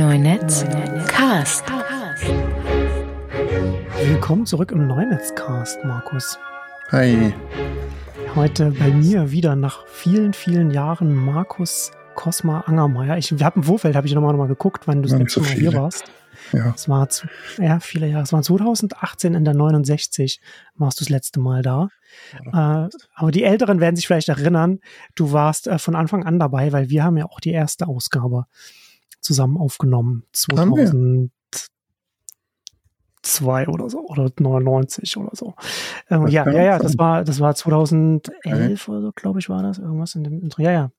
Neunetz Cast. Willkommen zurück im Neunetzcast, Markus. Hi. Heute bei mir wieder nach vielen, vielen Jahren Markus Cosma Angermeier. Ich habe im Vorfeld habe ich nochmal noch mal geguckt, wann du das Ja, letzte Mal hier warst. Ja. Es war zu, ja, viele Jahre. Es war 2018 in der 69 warst du das letzte Mal da. Äh, aber die Älteren werden sich vielleicht erinnern, du warst äh, von Anfang an dabei, weil wir haben ja auch die erste Ausgabe zusammen aufgenommen. Haben wir? 2002 oder so oder 99 oder so. Ähm, ja, ja, ja, das war das war 2011 oder so, glaube ich, war das irgendwas in dem Intro. Ja, ja.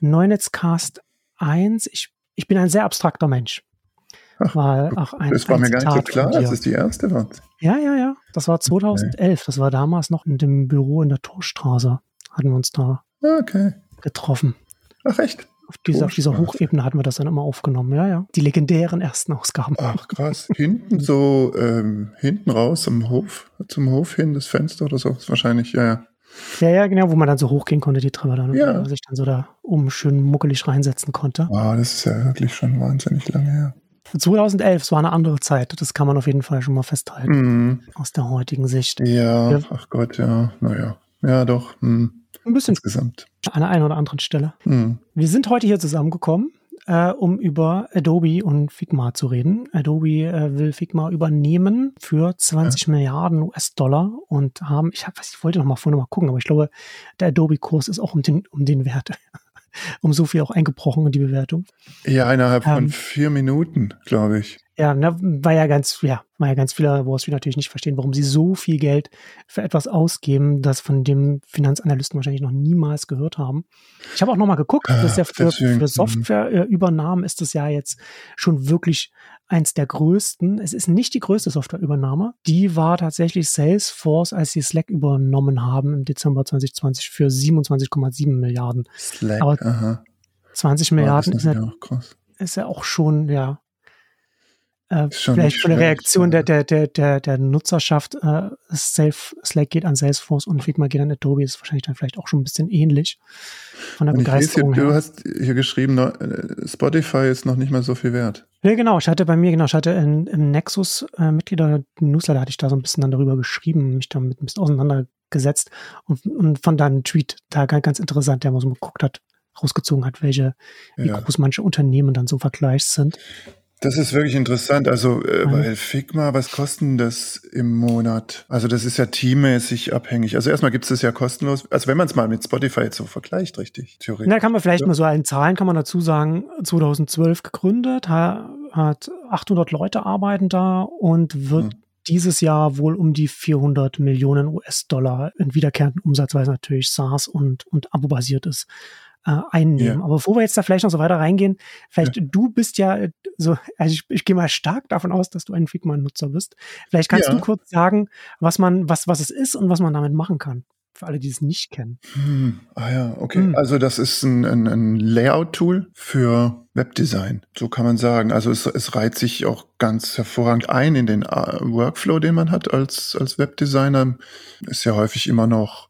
Neunetzcast 1. Ich, ich bin ein sehr abstrakter Mensch. Ach, Weil auch ein, Das war ein mir gar nicht so Zitat klar, dass es die erste war. Ja, ja, ja. Das war 2011. Das war damals noch in dem Büro in der Torstraße. Hatten wir uns da Okay. getroffen. Ach, echt? Auf dieser, auf dieser. Hochebene hatten wir das dann immer aufgenommen. Ja, ja. Die legendären ersten Ausgaben. Ach, krass. hinten so, ähm, hinten raus am Hof, zum Hof hin, das Fenster oder so. Ist wahrscheinlich, ja, ja. Ja, ja, genau, wo man dann so hochgehen konnte, die Treppe dann. und Ja. man sich dann so da oben schön muckelig reinsetzen konnte. Ah, das ist ja wirklich schon wahnsinnig lange her. 2011, es war eine andere Zeit. Das kann man auf jeden Fall schon mal festhalten. Mhm. Aus der heutigen Sicht. Ja, Ja. ach Gott, ja. Naja. Ja, doch. Hm. Ein bisschen Insgesamt. an der einen oder anderen Stelle. Hm. Wir sind heute hier zusammengekommen, äh, um über Adobe und Figma zu reden. Adobe äh, will Figma übernehmen für 20 Milliarden US-Dollar und haben, ich, hab, ich wollte noch mal vorne mal gucken, aber ich glaube, der Adobe-Kurs ist auch um den, um den Wert, um so viel auch eingebrochen in die Bewertung. Ja, innerhalb von Ähm. vier Minuten, glaube ich. Ja, ne, war ja ganz, ja, war ja ganz viele Wall Street natürlich nicht verstehen, warum sie so viel Geld für etwas ausgeben, das von dem Finanzanalysten wahrscheinlich noch niemals gehört haben. Ich habe auch noch mal geguckt, das ist ja für, deswegen, für mhm. Softwareübernahmen ist es ja jetzt schon wirklich eins der größten. Es ist nicht die größte Softwareübernahme. Die war tatsächlich Salesforce, als sie Slack übernommen haben im Dezember 2020 für 27,7 Milliarden. Slack, Aber aha. 20 Ah, Milliarden das ist, ja auch krass. ist ja auch schon, ja, äh, vielleicht von der Reaktion der, der, der, der, der Nutzerschaft, äh, Self, Slack geht an Salesforce und Figma geht an Adobe, ist wahrscheinlich dann vielleicht auch schon ein bisschen ähnlich von der Und lese hier, Begeisterung du hast hier geschrieben, ne, äh, Spotify ist noch nicht mal so viel wert. Ja, genau. Ich hatte bei mir, genau, ich hatte in, im Nexus äh, Mitglieder Newsletter hatte ich da so ein bisschen dann darüber geschrieben, mich damit ein bisschen auseinandergesetzt und, und von da einen Tweet da ganz, ganz interessant, der mal so geguckt hat, rausgezogen hat, welche, wie Ja. groß manche Unternehmen dann so vergleichs sind. Das ist wirklich interessant. Also, äh, Mhm. weil Figma, was kosten das im Monat? Also, das ist ja teammäßig abhängig. Also, erstmal gibt es das ja kostenlos. Also, wenn man es mal mit Spotify jetzt so vergleicht, richtig, theoretisch. Da kann man vielleicht Ja. mal so allen Zahlen kann man dazu sagen, 2012 gegründet, ha- hat 800 Leute arbeiten da und wird Hm. dieses Jahr wohl um die 400 Millionen US-Dollar in wiederkehrenden Umsatz, weil es natürlich SaaS und, und Abo-basiert ist, äh, einnehmen. Ja. Aber bevor wir jetzt da vielleicht noch so weiter reingehen, vielleicht du bist ja äh, so, also ich, ich gehe mal stark davon aus, dass du ein Figma-Nutzer bist. Vielleicht kannst Ja. du kurz sagen, was man, was, was es ist und was man damit machen kann. Für alle, die es nicht kennen. Hm, ah ja, okay. Hm. Also das ist ein, ein, ein Layout-Tool für Webdesign, so kann man sagen. Also es, es reiht sich auch ganz hervorragend ein in den äh, Workflow, den man hat als, als Webdesigner. Ist ja häufig immer noch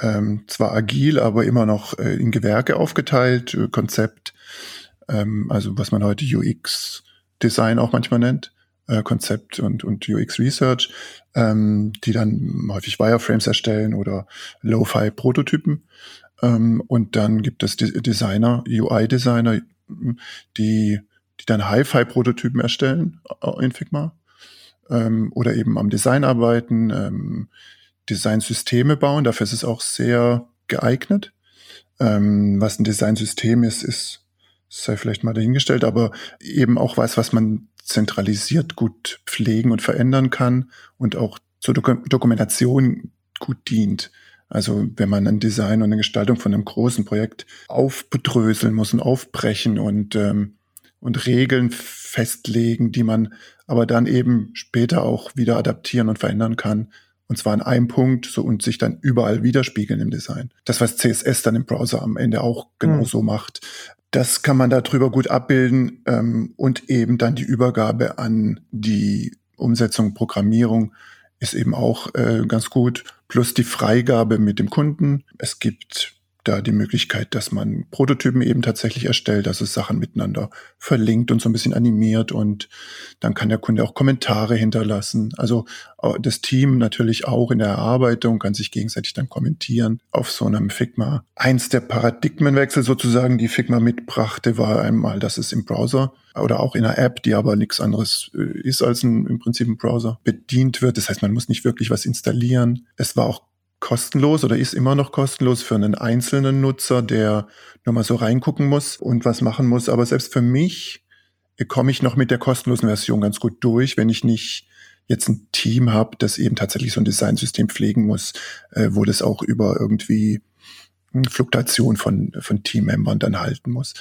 ähm, zwar agil, aber immer noch äh, in Gewerke aufgeteilt, äh, Konzept, ähm, also was man heute UX-Design auch manchmal nennt. äh, Konzept und, und UX Research, ähm, die dann häufig Wireframes erstellen oder Lo-Fi-Prototypen. Ähm, und dann gibt es De Designer, UI-Designer, die, die dann Hi-Fi-Prototypen erstellen äh, in Figma. Ähm, oder eben am Design arbeiten, ähm, Designsysteme bauen. Dafür ist es auch sehr geeignet. Ähm, was ein Designsystem ist, ist, sei vielleicht mal dahingestellt, aber eben auch was, was man zentralisiert gut pflegen und verändern kann und auch zur Doku Dokumentation gut dient. Also wenn man ein Design und eine Gestaltung von einem großen Projekt aufbedröseln muss und aufbrechen und, ähm, und Regeln festlegen, die man aber dann eben später auch wieder adaptieren und verändern kann. Und zwar an einem Punkt so und sich dann überall widerspiegeln im Design. Das, was CSS dann im Browser am Ende auch genauso mhm. macht. Das kann man darüber gut abbilden ähm, und eben dann die Übergabe an die Umsetzung, Programmierung ist eben auch äh, ganz gut. Plus die Freigabe mit dem Kunden. Es gibt da die Möglichkeit, dass man Prototypen eben tatsächlich erstellt, dass es Sachen miteinander verlinkt und so ein bisschen animiert und dann kann der Kunde auch Kommentare hinterlassen. Also äh, das Team natürlich auch in der Erarbeitung kann sich gegenseitig dann kommentieren auf so einem Figma. Eins der Paradigmenwechsel sozusagen, die Figma mitbrachte, war einmal, dass es im Browser oder auch in einer App, die aber nichts anderes äh, ist als ein, im Prinzip ein Browser, bedient wird. Das heißt, man muss nicht wirklich was installieren. Es war auch kostenlos oder ist immer noch kostenlos für einen einzelnen Nutzer, der nur mal so reingucken muss und was machen muss. Aber selbst für mich komme ich noch mit der kostenlosen Version ganz gut durch, wenn ich nicht jetzt ein Team habe, das eben tatsächlich so ein Designsystem pflegen muss, äh, wo das auch über irgendwie Fluktuation von, von Teammembern dann halten muss.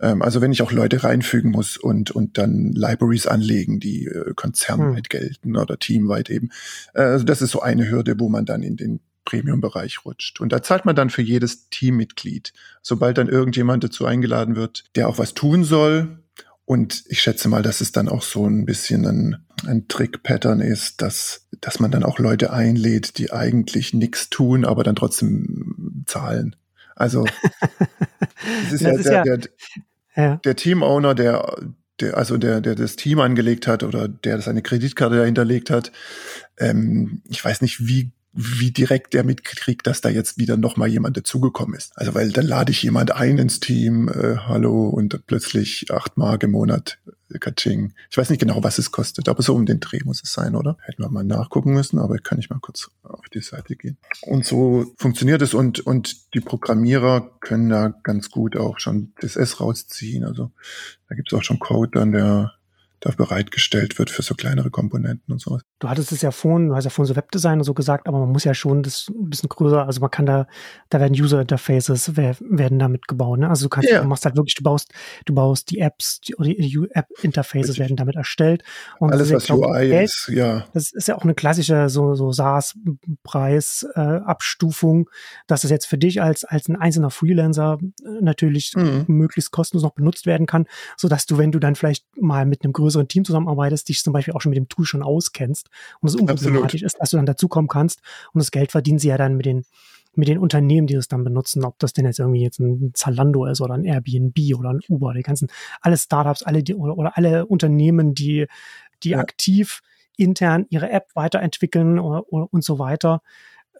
Ähm, also wenn ich auch Leute reinfügen muss und, und dann Libraries anlegen, die äh, konzernweit hm. gelten oder teamweit eben. Äh, also das ist so eine Hürde, wo man dann in den Premium-Bereich rutscht. Und da zahlt man dann für jedes Teammitglied. Sobald dann irgendjemand dazu eingeladen wird, der auch was tun soll. Und ich schätze mal, dass es dann auch so ein bisschen ein, ein Trick-Pattern ist, dass, dass man dann auch Leute einlädt, die eigentlich nichts tun, aber dann trotzdem zahlen. Also es ist, ja, ist der, ja, der, ja. der Team-Owner, der, der, also der, der das Team angelegt hat oder der seine Kreditkarte dahinterlegt hat. Ähm, ich weiß nicht, wie wie direkt der mitkriegt, dass da jetzt wieder noch mal jemand dazugekommen ist. Also weil dann lade ich jemand ein ins Team, äh, hallo und plötzlich acht Mark im Monat, äh, Kaching. Ich weiß nicht genau, was es kostet, aber so um den Dreh muss es sein, oder? Hätten wir mal nachgucken müssen, aber kann ich mal kurz auf die Seite gehen. Und so funktioniert es und und die Programmierer können da ganz gut auch schon CSS rausziehen. Also da gibt es auch schon Code dann, der da bereitgestellt wird für so kleinere Komponenten und sowas. Du hattest es ja vorhin, du hast ja vorhin so Webdesign und so gesagt, aber man muss ja schon das ein bisschen größer, also man kann da, da werden User Interfaces werden damit gebaut, ne? Also du kannst, ja. du machst halt wirklich, du baust, du baust die Apps, die, die App Interfaces werden damit erstellt. Und Alles, was UI Geld, ist, ja. Das ist ja auch eine klassische so, so SaaS-Preis, äh, dass es jetzt für dich als, als ein einzelner Freelancer äh, natürlich mhm. möglichst kostenlos noch benutzt werden kann, so dass du, wenn du dann vielleicht mal mit einem größeren Team zusammenarbeitest, dich zum Beispiel auch schon mit dem Tool schon auskennst und es unproblematisch ist, dass du dann dazukommen kannst. Und das Geld verdienen sie ja dann mit den mit den Unternehmen, die es dann benutzen, ob das denn jetzt irgendwie jetzt ein Zalando ist oder ein Airbnb oder ein Uber, die ganzen, alle Startups, alle die, oder, oder alle Unternehmen, die, die ja. aktiv intern ihre App weiterentwickeln oder, oder, und so weiter,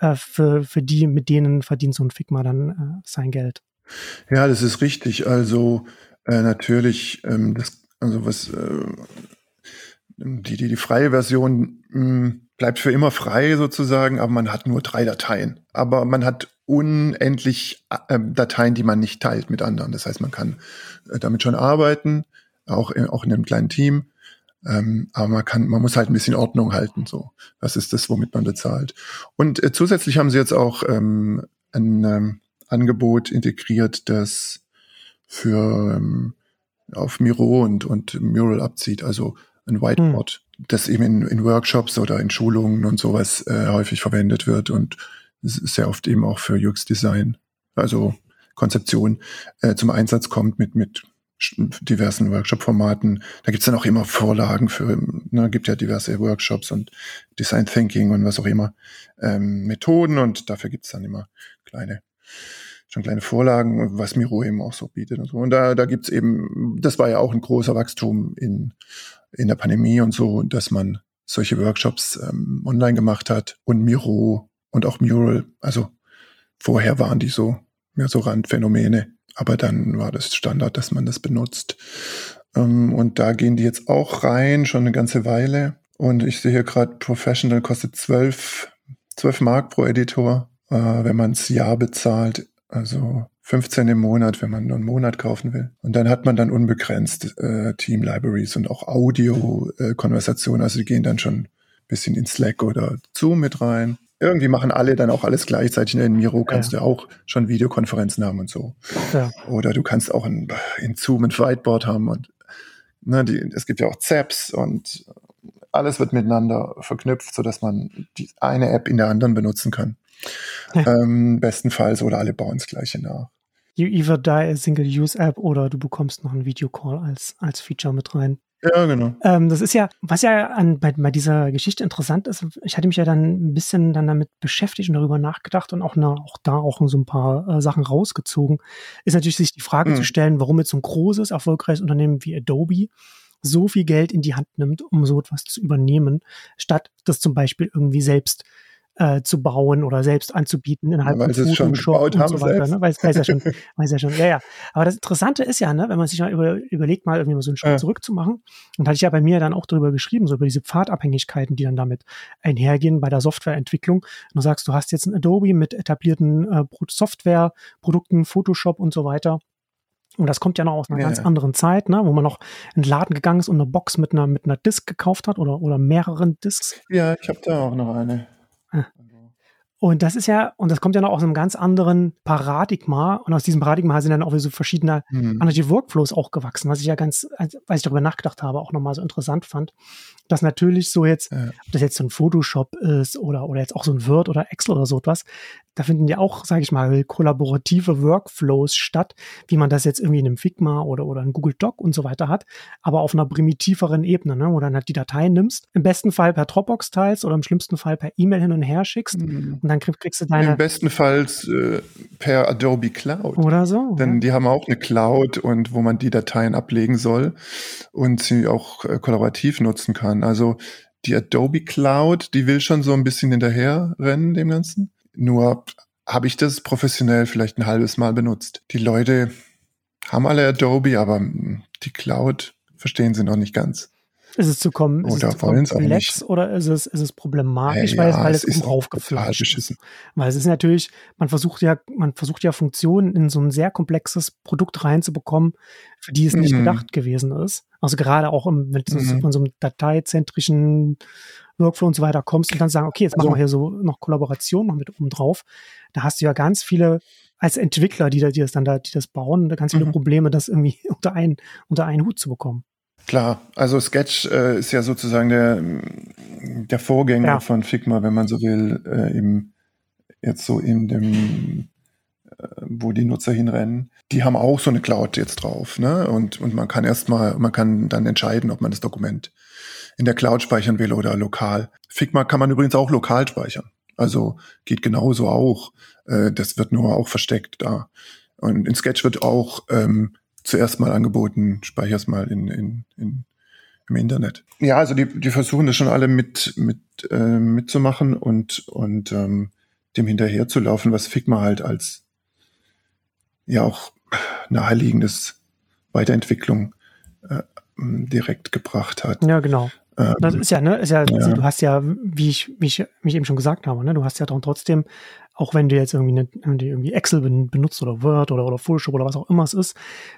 äh, für, für die, mit denen verdient so ein Figma dann äh, sein Geld. Ja, das ist richtig. Also äh, natürlich, ähm, das, also was äh, die, die, die freie Version mh, hm, bleibt für immer frei sozusagen, aber man hat nur drei Dateien. Aber man hat unendlich äh, Dateien, die man nicht teilt mit anderen. Das heißt, man kann äh, damit schon arbeiten, auch in, auch in einem kleinen Team. Ähm, aber man kann, man muss halt ein bisschen Ordnung halten. So, was ist das, womit man bezahlt? Und äh, zusätzlich haben sie jetzt auch ähm, ein ähm, Angebot integriert, das für ähm, auf Miro und, und Mural abzieht. Also ein Whiteboard, hm. das eben in, in, Workshops oder in Schulungen und sowas äh, häufig verwendet wird und sehr oft eben auch für UX-Design, also Konzeption, äh, zum Einsatz kommt mit, mit diversen Workshop-Formaten. Da gibt's dann auch immer Vorlagen für, ne, gibt ja diverse Workshops und Design Thinking und was auch immer, ähm, Methoden und dafür gibt's dann immer kleine schon kleine Vorlagen, was Miro eben auch so bietet und so. Und da, da gibt's eben, das war ja auch ein großer Wachstum in in der Pandemie und so, dass man solche Workshops ähm, online gemacht hat und Miro und auch Mural. Also vorher waren die so mehr so Randphänomene, aber dann war das Standard, dass man das benutzt. Ähm, und da gehen die jetzt auch rein, schon eine ganze Weile. Und ich sehe hier gerade, Professional kostet 12, 12 Mark pro Editor, äh, wenn man es Jahr bezahlt. Also 15 im Monat, wenn man nur einen Monat kaufen will. Und dann hat man dann unbegrenzt äh, Team Libraries und auch Audio-Konversationen. Äh, also die gehen dann schon ein bisschen in Slack oder Zoom mit rein. Irgendwie machen alle dann auch alles gleichzeitig. In Miro kannst ja. du auch schon Videokonferenzen haben und so. Ja. Oder du kannst auch in, in Zoom ein Whiteboard haben und ne, die, es gibt ja auch Zaps und alles wird miteinander verknüpft, so dass man die eine App in der anderen benutzen kann. Ähm, bestenfalls oder alle bauen das gleiche nach you either die a Single-Use-App oder du bekommst noch einen Videocall als, als Feature mit rein. Ja, genau. Ähm, das ist ja, was ja an, bei, bei dieser Geschichte interessant ist, ich hatte mich ja dann ein bisschen dann damit beschäftigt und darüber nachgedacht und auch, na, auch da auch so ein paar äh, Sachen rausgezogen, ist natürlich sich die Frage Mhm. zu stellen, warum jetzt so ein großes, erfolgreiches Unternehmen wie Adobe so viel Geld in die Hand nimmt, um so etwas zu übernehmen, statt das zum Beispiel irgendwie selbst äh, zu bauen oder selbst anzubieten innerhalb Ja, weil von schon gebaut und haben so weiter. selbst. Ne? Weiß, weiß ja schon, weiß ja schon, ja, ja. Aber das Interessante ist ja, ne, wenn man sich mal über, überlegt, mal irgendwie mal so einen Schritt Ja. zurückzumachen, und hatte ich ja bei mir dann auch darüber geschrieben, so über diese Pfadabhängigkeiten, die dann damit einhergehen bei der Softwareentwicklung. Und du sagst, du hast jetzt ein Adobe mit etablierten äh, Pro- Softwareprodukten, Photoshop und so weiter. Und das kommt ja noch aus einer Ja, ganz ja. anderen Zeit, ne, wo man noch in den Laden gegangen ist und eine Box mit einer, mit einer Disk gekauft hat oder, oder mehreren Disks. Ja, ich habe da auch noch eine. Ah. Und das ist ja, und das kommt ja noch aus einem ganz anderen Paradigma. Und aus diesem Paradigma sind dann auch wieder so verschiedene Hm. andere Workflows auch gewachsen, was ich ja ganz, als ich darüber nachgedacht habe, auch nochmal so interessant fand, dass natürlich so jetzt, Ja. ob das jetzt so ein Photoshop ist oder, oder jetzt auch so ein Word oder Excel oder so etwas, da finden ja auch, sage ich mal, kollaborative Workflows statt, wie man das jetzt irgendwie in einem Figma oder, oder in Google Doc und so weiter hat, aber auf einer primitiveren Ebene, ne, wo du dann halt die Dateien nimmst, im besten Fall per Dropbox teilst oder im schlimmsten Fall per E-Mail hin und her schickst Hm. und dann krieg, kriegst du deine, Im besten Fall äh, per Adobe Cloud. oder so. Denn die haben auch eine Cloud und wo man die Dateien ablegen soll und sie auch äh, kollaborativ nutzen kann. Also die Adobe Cloud, die will schon so ein bisschen hinterher rennen dem Ganzen. Nur habe ich das professionell vielleicht ein halbes Mal benutzt. Die Leute haben alle Adobe, aber mm, die Cloud verstehen sie noch nicht ganz. Ist es zu kommen, ist Oder es zu komplex nicht. oder ist es, ist es problematisch, Hey, weil, ja, weil es es ist. Weil es ist natürlich, man versucht ja, man versucht ja Funktionen in so ein sehr komplexes Produkt reinzubekommen, für die es nicht Mhm. gedacht gewesen ist. Also gerade auch im, du Mhm. von so einem dateizentrischen Workflow und so weiter kommst und dann sagen, okay, jetzt machen Also- wir hier so noch Kollaboration noch mit oben drauf. Da hast du ja ganz viele als Entwickler, die, da- die das dann da, die das bauen, ganz viele Mhm. Probleme, das irgendwie unter einen, unter einen Hut zu bekommen. Klar, also Sketch äh, ist ja sozusagen der, der Vorgänger Ja. von Figma, wenn man so will, äh, im, jetzt so in dem, äh, wo die Nutzer hinrennen. Die haben auch so eine Cloud jetzt drauf, ne? Und, und man kann erstmal, man kann dann entscheiden, ob man das Dokument in der Cloud speichern will oder lokal. Figma kann man übrigens auch lokal speichern. Also geht genauso auch. Äh, das wird nur auch versteckt da. Und in Sketch wird auch ähm, zuerst mal angeboten, speicher's mal in, in, in, im Internet. Ja, also die, die versuchen das schon alle mit, mit, äh, mitzumachen und, und ähm, dem hinterherzulaufen, was Figma halt als ja auch naheliegendes Weiterentwicklung äh, direkt gebracht hat. Ja, genau. Ähm, Das ist ja, ne, ist ja, Ja. du hast ja, wie ich, wie ich, wie ich eben schon gesagt habe, ne, du hast ja dann trotzdem, auch wenn du jetzt irgendwie, ne, du irgendwie Excel ben- benutzt oder Word oder, oder Photoshop oder was auch immer es ist,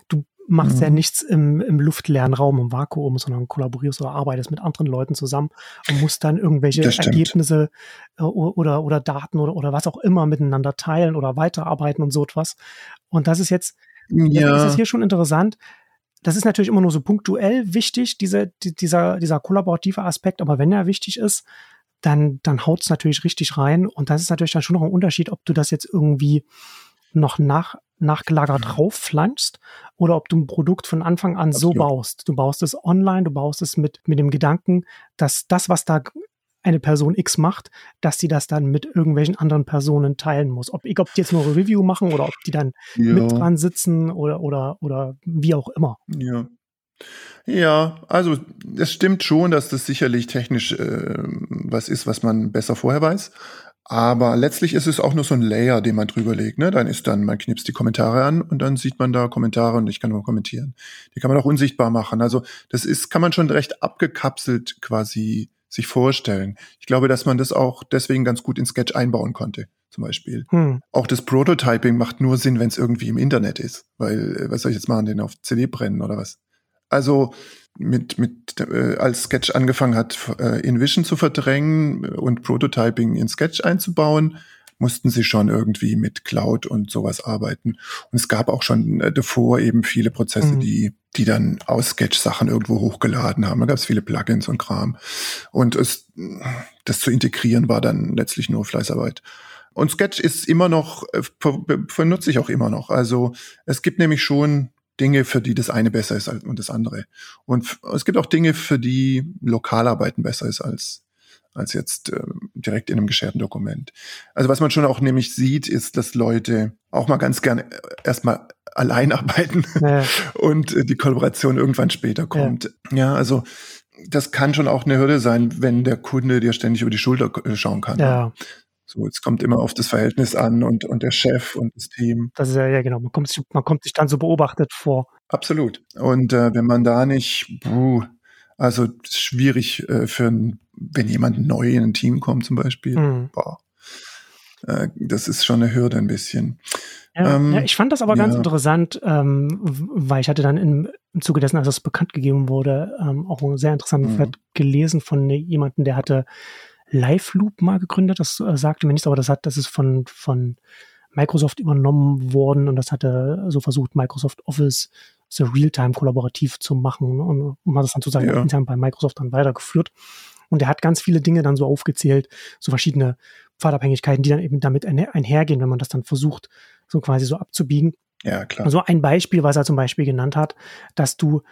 du machst Mhm. ja nichts im, im luftleeren Raum, im Vakuum, sondern kollaborierst oder arbeitest mit anderen Leuten zusammen und musst dann irgendwelche Das. Ergebnisse äh, oder, oder Daten oder, oder was auch immer miteinander teilen oder weiterarbeiten und so etwas. Und das ist jetzt, ist ja, es hier schon interessant. Das ist natürlich immer nur so punktuell wichtig, diese, die, dieser, dieser kollaborative Aspekt, aber wenn er wichtig ist, dann, dann haut es natürlich richtig rein. Und das ist natürlich dann schon noch ein Unterschied, ob du das jetzt irgendwie noch nach, nachgelagert draufflanschst oder ob du ein Produkt von Anfang an so Absolut. baust. Du baust es online, du baust es mit, mit dem Gedanken, dass das, was da eine Person X macht, dass sie das dann mit irgendwelchen anderen Personen teilen muss. Ob, ob die jetzt nur Review machen oder ob die dann mit ja. dran sitzen oder, oder, oder wie auch immer. Ja. Ja, also es stimmt schon, dass das sicherlich technisch äh, was ist, was man besser vorher weiß. Aber letztlich ist es auch nur so ein Layer, den man drüber legt. Ne? Dann ist dann, man knipst die Kommentare an und dann sieht man da Kommentare und ich kann nur kommentieren. Die kann man auch unsichtbar machen. Also das ist, kann man schon recht abgekapselt quasi sich vorstellen. Ich glaube, dass man das auch deswegen ganz gut in Sketch einbauen konnte, zum Beispiel. Hm. Auch das Prototyping macht nur Sinn, wenn es irgendwie im Internet ist. Weil, äh, was soll ich jetzt machen, den auf CD brennen oder was? Also mit, mit äh, als Sketch angefangen hat, äh, InVision zu verdrängen und Prototyping in Sketch einzubauen, mussten sie schon irgendwie mit Cloud und sowas arbeiten. Und es gab auch schon äh, davor eben viele Prozesse, Mhm. die, die dann aus Sketch Sachen irgendwo hochgeladen haben. Da gab es viele Plugins und Kram. Und es, das zu integrieren war dann letztlich nur Fleißarbeit. Und Sketch ist immer noch, äh, benutze ich auch immer noch. Also es gibt nämlich schon Dinge, für die das eine besser ist als und das andere. Und es gibt auch Dinge, für die Lokalarbeiten besser ist als als jetzt äh, direkt in einem gescherten Dokument. Also was man schon auch nämlich sieht, ist, dass Leute auch mal ganz gerne erstmal allein arbeiten ja. und äh, die Kollaboration irgendwann später kommt. Ja. ja, also das kann schon auch eine Hürde sein, wenn der Kunde dir ständig über die Schulter äh, schauen kann. Ja. So, es kommt immer auf das Verhältnis an und, und der Chef und das Team. Das ist ja, ja genau, man kommt, sich, man kommt sich dann so beobachtet vor. Absolut. Und äh, wenn man da nicht, puh, also schwierig äh, für ein, wenn jemand neu in ein Team kommt zum Beispiel, mhm. äh, das ist schon eine Hürde ein bisschen. Ja, ähm, ja, ich fand das aber ja. ganz interessant, ähm, weil ich hatte dann im, im Zuge dessen, als das bekannt gegeben wurde, ähm, auch einen sehr interessanten mhm. gelesen von jemandem, der hatte Live Loop mal gegründet. Das äh, sagte mir nichts, aber das hat, das ist von, von Microsoft übernommen worden und das hatte so versucht, Microsoft Office so real-time kollaborativ zu machen und, um hat das dann sozusagen ja. intern bei Microsoft dann weitergeführt. Und er hat ganz viele Dinge dann so aufgezählt, so verschiedene Pfadabhängigkeiten, die dann eben damit einhergehen, wenn man das dann versucht, so quasi so abzubiegen. Ja, klar. Also ein Beispiel, was er zum Beispiel genannt hat, dass du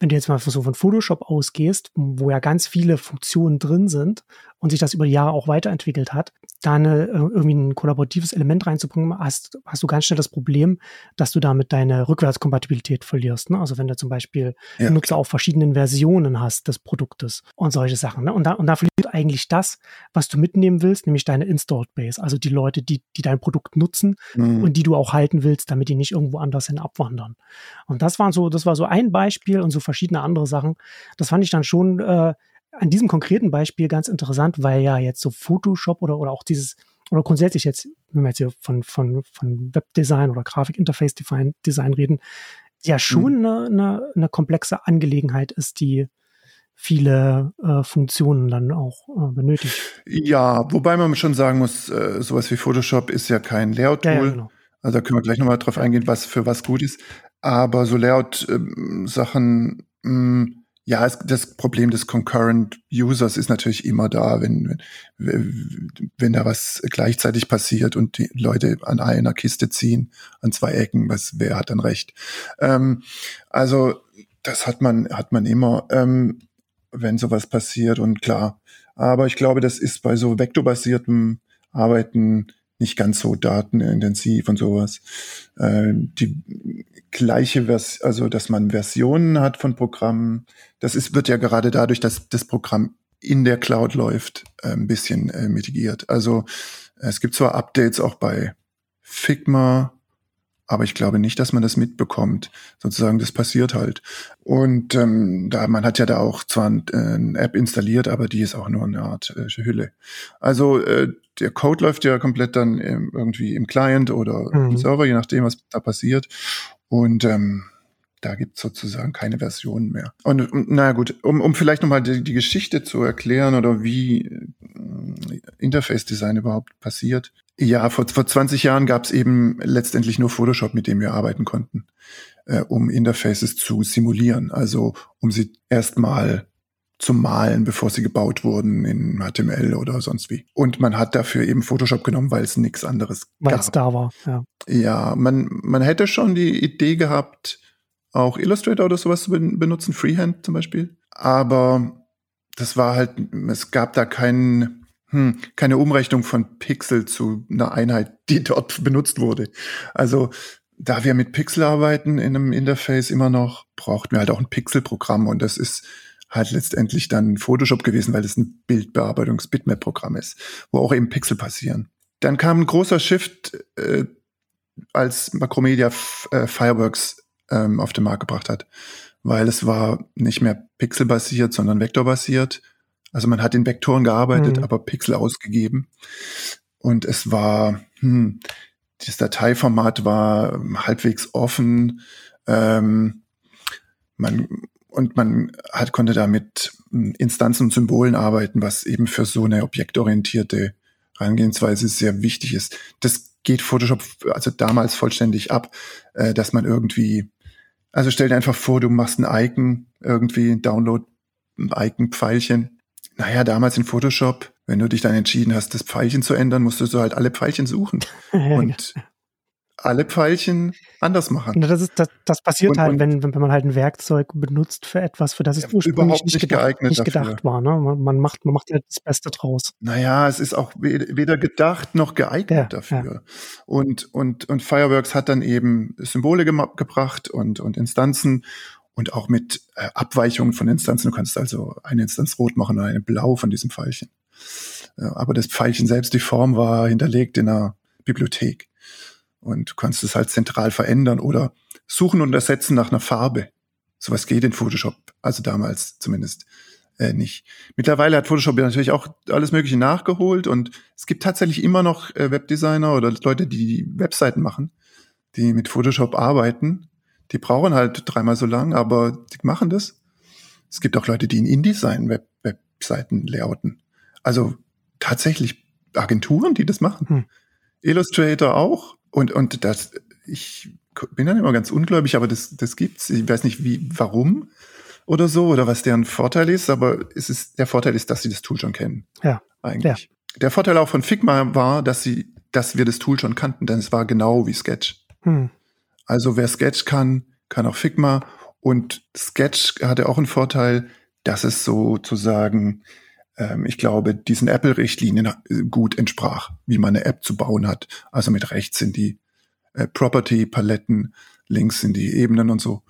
wenn du jetzt mal so von Photoshop ausgehst, wo ja ganz viele Funktionen drin sind und sich das über die Jahre auch weiterentwickelt hat, da eine, äh, irgendwie ein kollaboratives Element reinzubringen, hast, hast du ganz schnell das Problem, dass du damit deine Rückwärtskompatibilität verlierst. Ne? Also wenn du zum Beispiel ja, Nutzer auf verschiedenen Versionen hast des Produktes und solche Sachen. Ne? Und, da, und da verliert eigentlich das, was du mitnehmen willst, nämlich deine Installed Base, also die Leute, die, die dein Produkt nutzen mhm. und die du auch halten willst, damit die nicht irgendwo anders hin abwandern. Und das war so, das war so ein Beispiel und so verschiedene andere Sachen. Das fand ich dann schon äh, an diesem konkreten Beispiel ganz interessant, weil ja jetzt so Photoshop oder, oder auch dieses, oder grundsätzlich jetzt, wenn wir jetzt hier von, von, von Webdesign oder Grafik-Interface-Design reden, ja schon mhm. eine, eine, eine komplexe Angelegenheit ist, die viele äh, Funktionen dann auch äh, benötigt. Ja, wobei man schon sagen muss, äh, sowas wie Photoshop ist ja kein Layout-Tool. Ja, ja, genau. Also da können wir gleich nochmal drauf eingehen, was für was gut ist. Aber so Layout-Sachen, ähm, ja, es, das Problem des Concurrent Users ist natürlich immer da, wenn, wenn, wenn da was gleichzeitig passiert und die Leute an einer Kiste ziehen, an zwei Ecken, was, wer hat dann recht? Ähm, also, das hat man, hat man immer, ähm, wenn sowas passiert und klar. Aber ich glaube, das ist bei so vektorbasiertem Arbeiten nicht ganz so datenintensiv und sowas. Ähm, die gleiche Vers also dass man Versionen hat von Programmen, das ist, wird ja gerade dadurch, dass das Programm in der Cloud läuft, äh, ein bisschen äh, mitigiert. Also es gibt zwar Updates auch bei Figma, aber ich glaube nicht, dass man das mitbekommt. Sozusagen, das passiert halt. Und ähm, da man hat ja da auch zwar ein, äh, eine App installiert, aber die ist auch nur eine Art äh, Hülle. Also äh, der Code läuft ja komplett dann im, irgendwie im Client oder mhm. im Server, je nachdem, was da passiert. Und ähm, da gibt's sozusagen keine Versionen mehr. Und naja gut, um, um vielleicht nochmal die, die Geschichte zu erklären oder wie äh, Interface-Design überhaupt passiert. Ja, vor, vor 20 Jahren gab's eben letztendlich nur Photoshop, mit dem wir arbeiten konnten, äh, um Interfaces zu simulieren. Also um sie erstmal zu malen, bevor sie gebaut wurden in HTML oder sonst wie. Und man hat dafür eben Photoshop genommen, weil es nichts anderes weil gab. Weil es da war, ja. Ja, man, man hätte schon die Idee gehabt, auch Illustrator oder sowas zu benutzen, Freehand zum Beispiel. Aber das war halt, es gab da kein, hm, keine Umrechnung von Pixel zu einer Einheit, die dort benutzt wurde. Also da wir mit Pixel arbeiten in einem Interface immer noch, brauchten wir halt auch ein Pixel-Programm und das ist halt letztendlich dann Photoshop gewesen, weil es ein Bildbearbeitungs-Bitmap-Programm ist, wo auch eben Pixel passieren. Dann kam ein großer Shift, äh, als Macromedia äh, Fireworks ähm, auf den Markt gebracht hat, weil es war nicht mehr pixelbasiert, sondern vektorbasiert. Also man hat in Vektoren gearbeitet, mhm. aber Pixel ausgegeben. Und es war, hm, das Dateiformat war halbwegs offen. Ähm, man, und man hat, konnte damit Instanzen und Symbolen arbeiten, was eben für so eine objektorientierte Herangehensweise sehr wichtig ist. Das geht Photoshop also damals vollständig ab, äh, dass man irgendwie also stell dir einfach vor, du machst ein Icon, irgendwie Download ein Icon-Pfeilchen. Naja, damals in Photoshop, wenn du dich dann entschieden hast, das Pfeilchen zu ändern, musstest du halt alle Pfeilchen suchen. und alle Pfeilchen anders machen. Das, ist, das, das passiert und, halt, und wenn, wenn man halt ein Werkzeug benutzt für etwas, für das es ursprünglich überhaupt nicht, nicht gedacht, nicht gedacht war. Ne? Man, man, macht, man macht halt das Beste draus. Naja, es ist auch weder gedacht noch geeignet ja, dafür. Ja. Und, und, und Fireworks hat dann eben Symbole gebracht und, und Instanzen und auch mit äh, Abweichungen von Instanzen. Du kannst also eine Instanz rot machen und eine blau von diesem Pfeilchen. Äh, aber das Pfeilchen selbst, die Form war hinterlegt in einer Bibliothek. Und du kannst es halt zentral verändern oder suchen und ersetzen nach einer Farbe. Sowas geht in Photoshop, also damals zumindest äh, nicht. Mittlerweile hat Photoshop natürlich auch alles Mögliche nachgeholt und es gibt tatsächlich immer noch äh, Webdesigner oder Leute, die Webseiten machen, die mit Photoshop arbeiten. Die brauchen halt dreimal so lang, aber die machen das. Es gibt auch Leute, die in InDesign Web Webseiten layouten. Also tatsächlich Agenturen, die das machen. Hm. Illustrator auch. Und, und das, ich bin dann immer ganz ungläubig, aber das, das gibt's. Ich weiß nicht, wie, warum oder so oder was deren Vorteil ist, aber es ist, der Vorteil ist, dass sie das Tool schon kennen. Ja. Eigentlich. Ja. Der Vorteil auch von Figma war, dass sie, dass wir das Tool schon kannten, denn es war genau wie Sketch. Hm. Also wer Sketch kann, kann auch Figma. Und Sketch hatte auch einen Vorteil, dass es sozusagen ähm, ich glaube, diesen Apple-Richtlinien äh, gut entsprach, wie man eine App zu bauen hat. Also mit rechts sind die äh, Property-Paletten, links sind die Ebenen und so.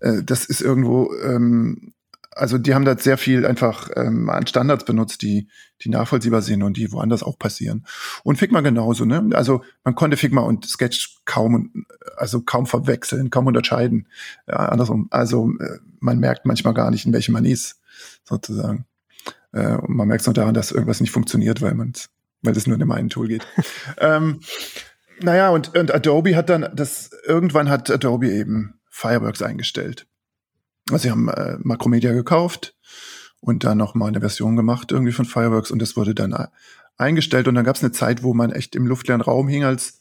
Äh, das ist irgendwo, ähm, also die haben da sehr viel einfach ähm, an Standards benutzt, die, die nachvollziehbar sind und die woanders auch passieren. Und Figma genauso, ne? Also man konnte Figma und Sketch kaum, also kaum verwechseln, kaum unterscheiden. Ja, andersrum. Also äh, man merkt manchmal gar nicht, in welchem man ist, sozusagen. Äh, und man merkt es nur daran, dass irgendwas nicht funktioniert, weil man weil das nur in dem einen Tool geht. ähm, naja, und, und Adobe hat dann das, irgendwann hat Adobe eben Fireworks eingestellt. Also sie haben äh, Macromedia gekauft und dann noch mal eine Version gemacht irgendwie von Fireworks und das wurde dann äh, eingestellt und dann gab es eine Zeit, wo man echt im luftleeren Raum hing als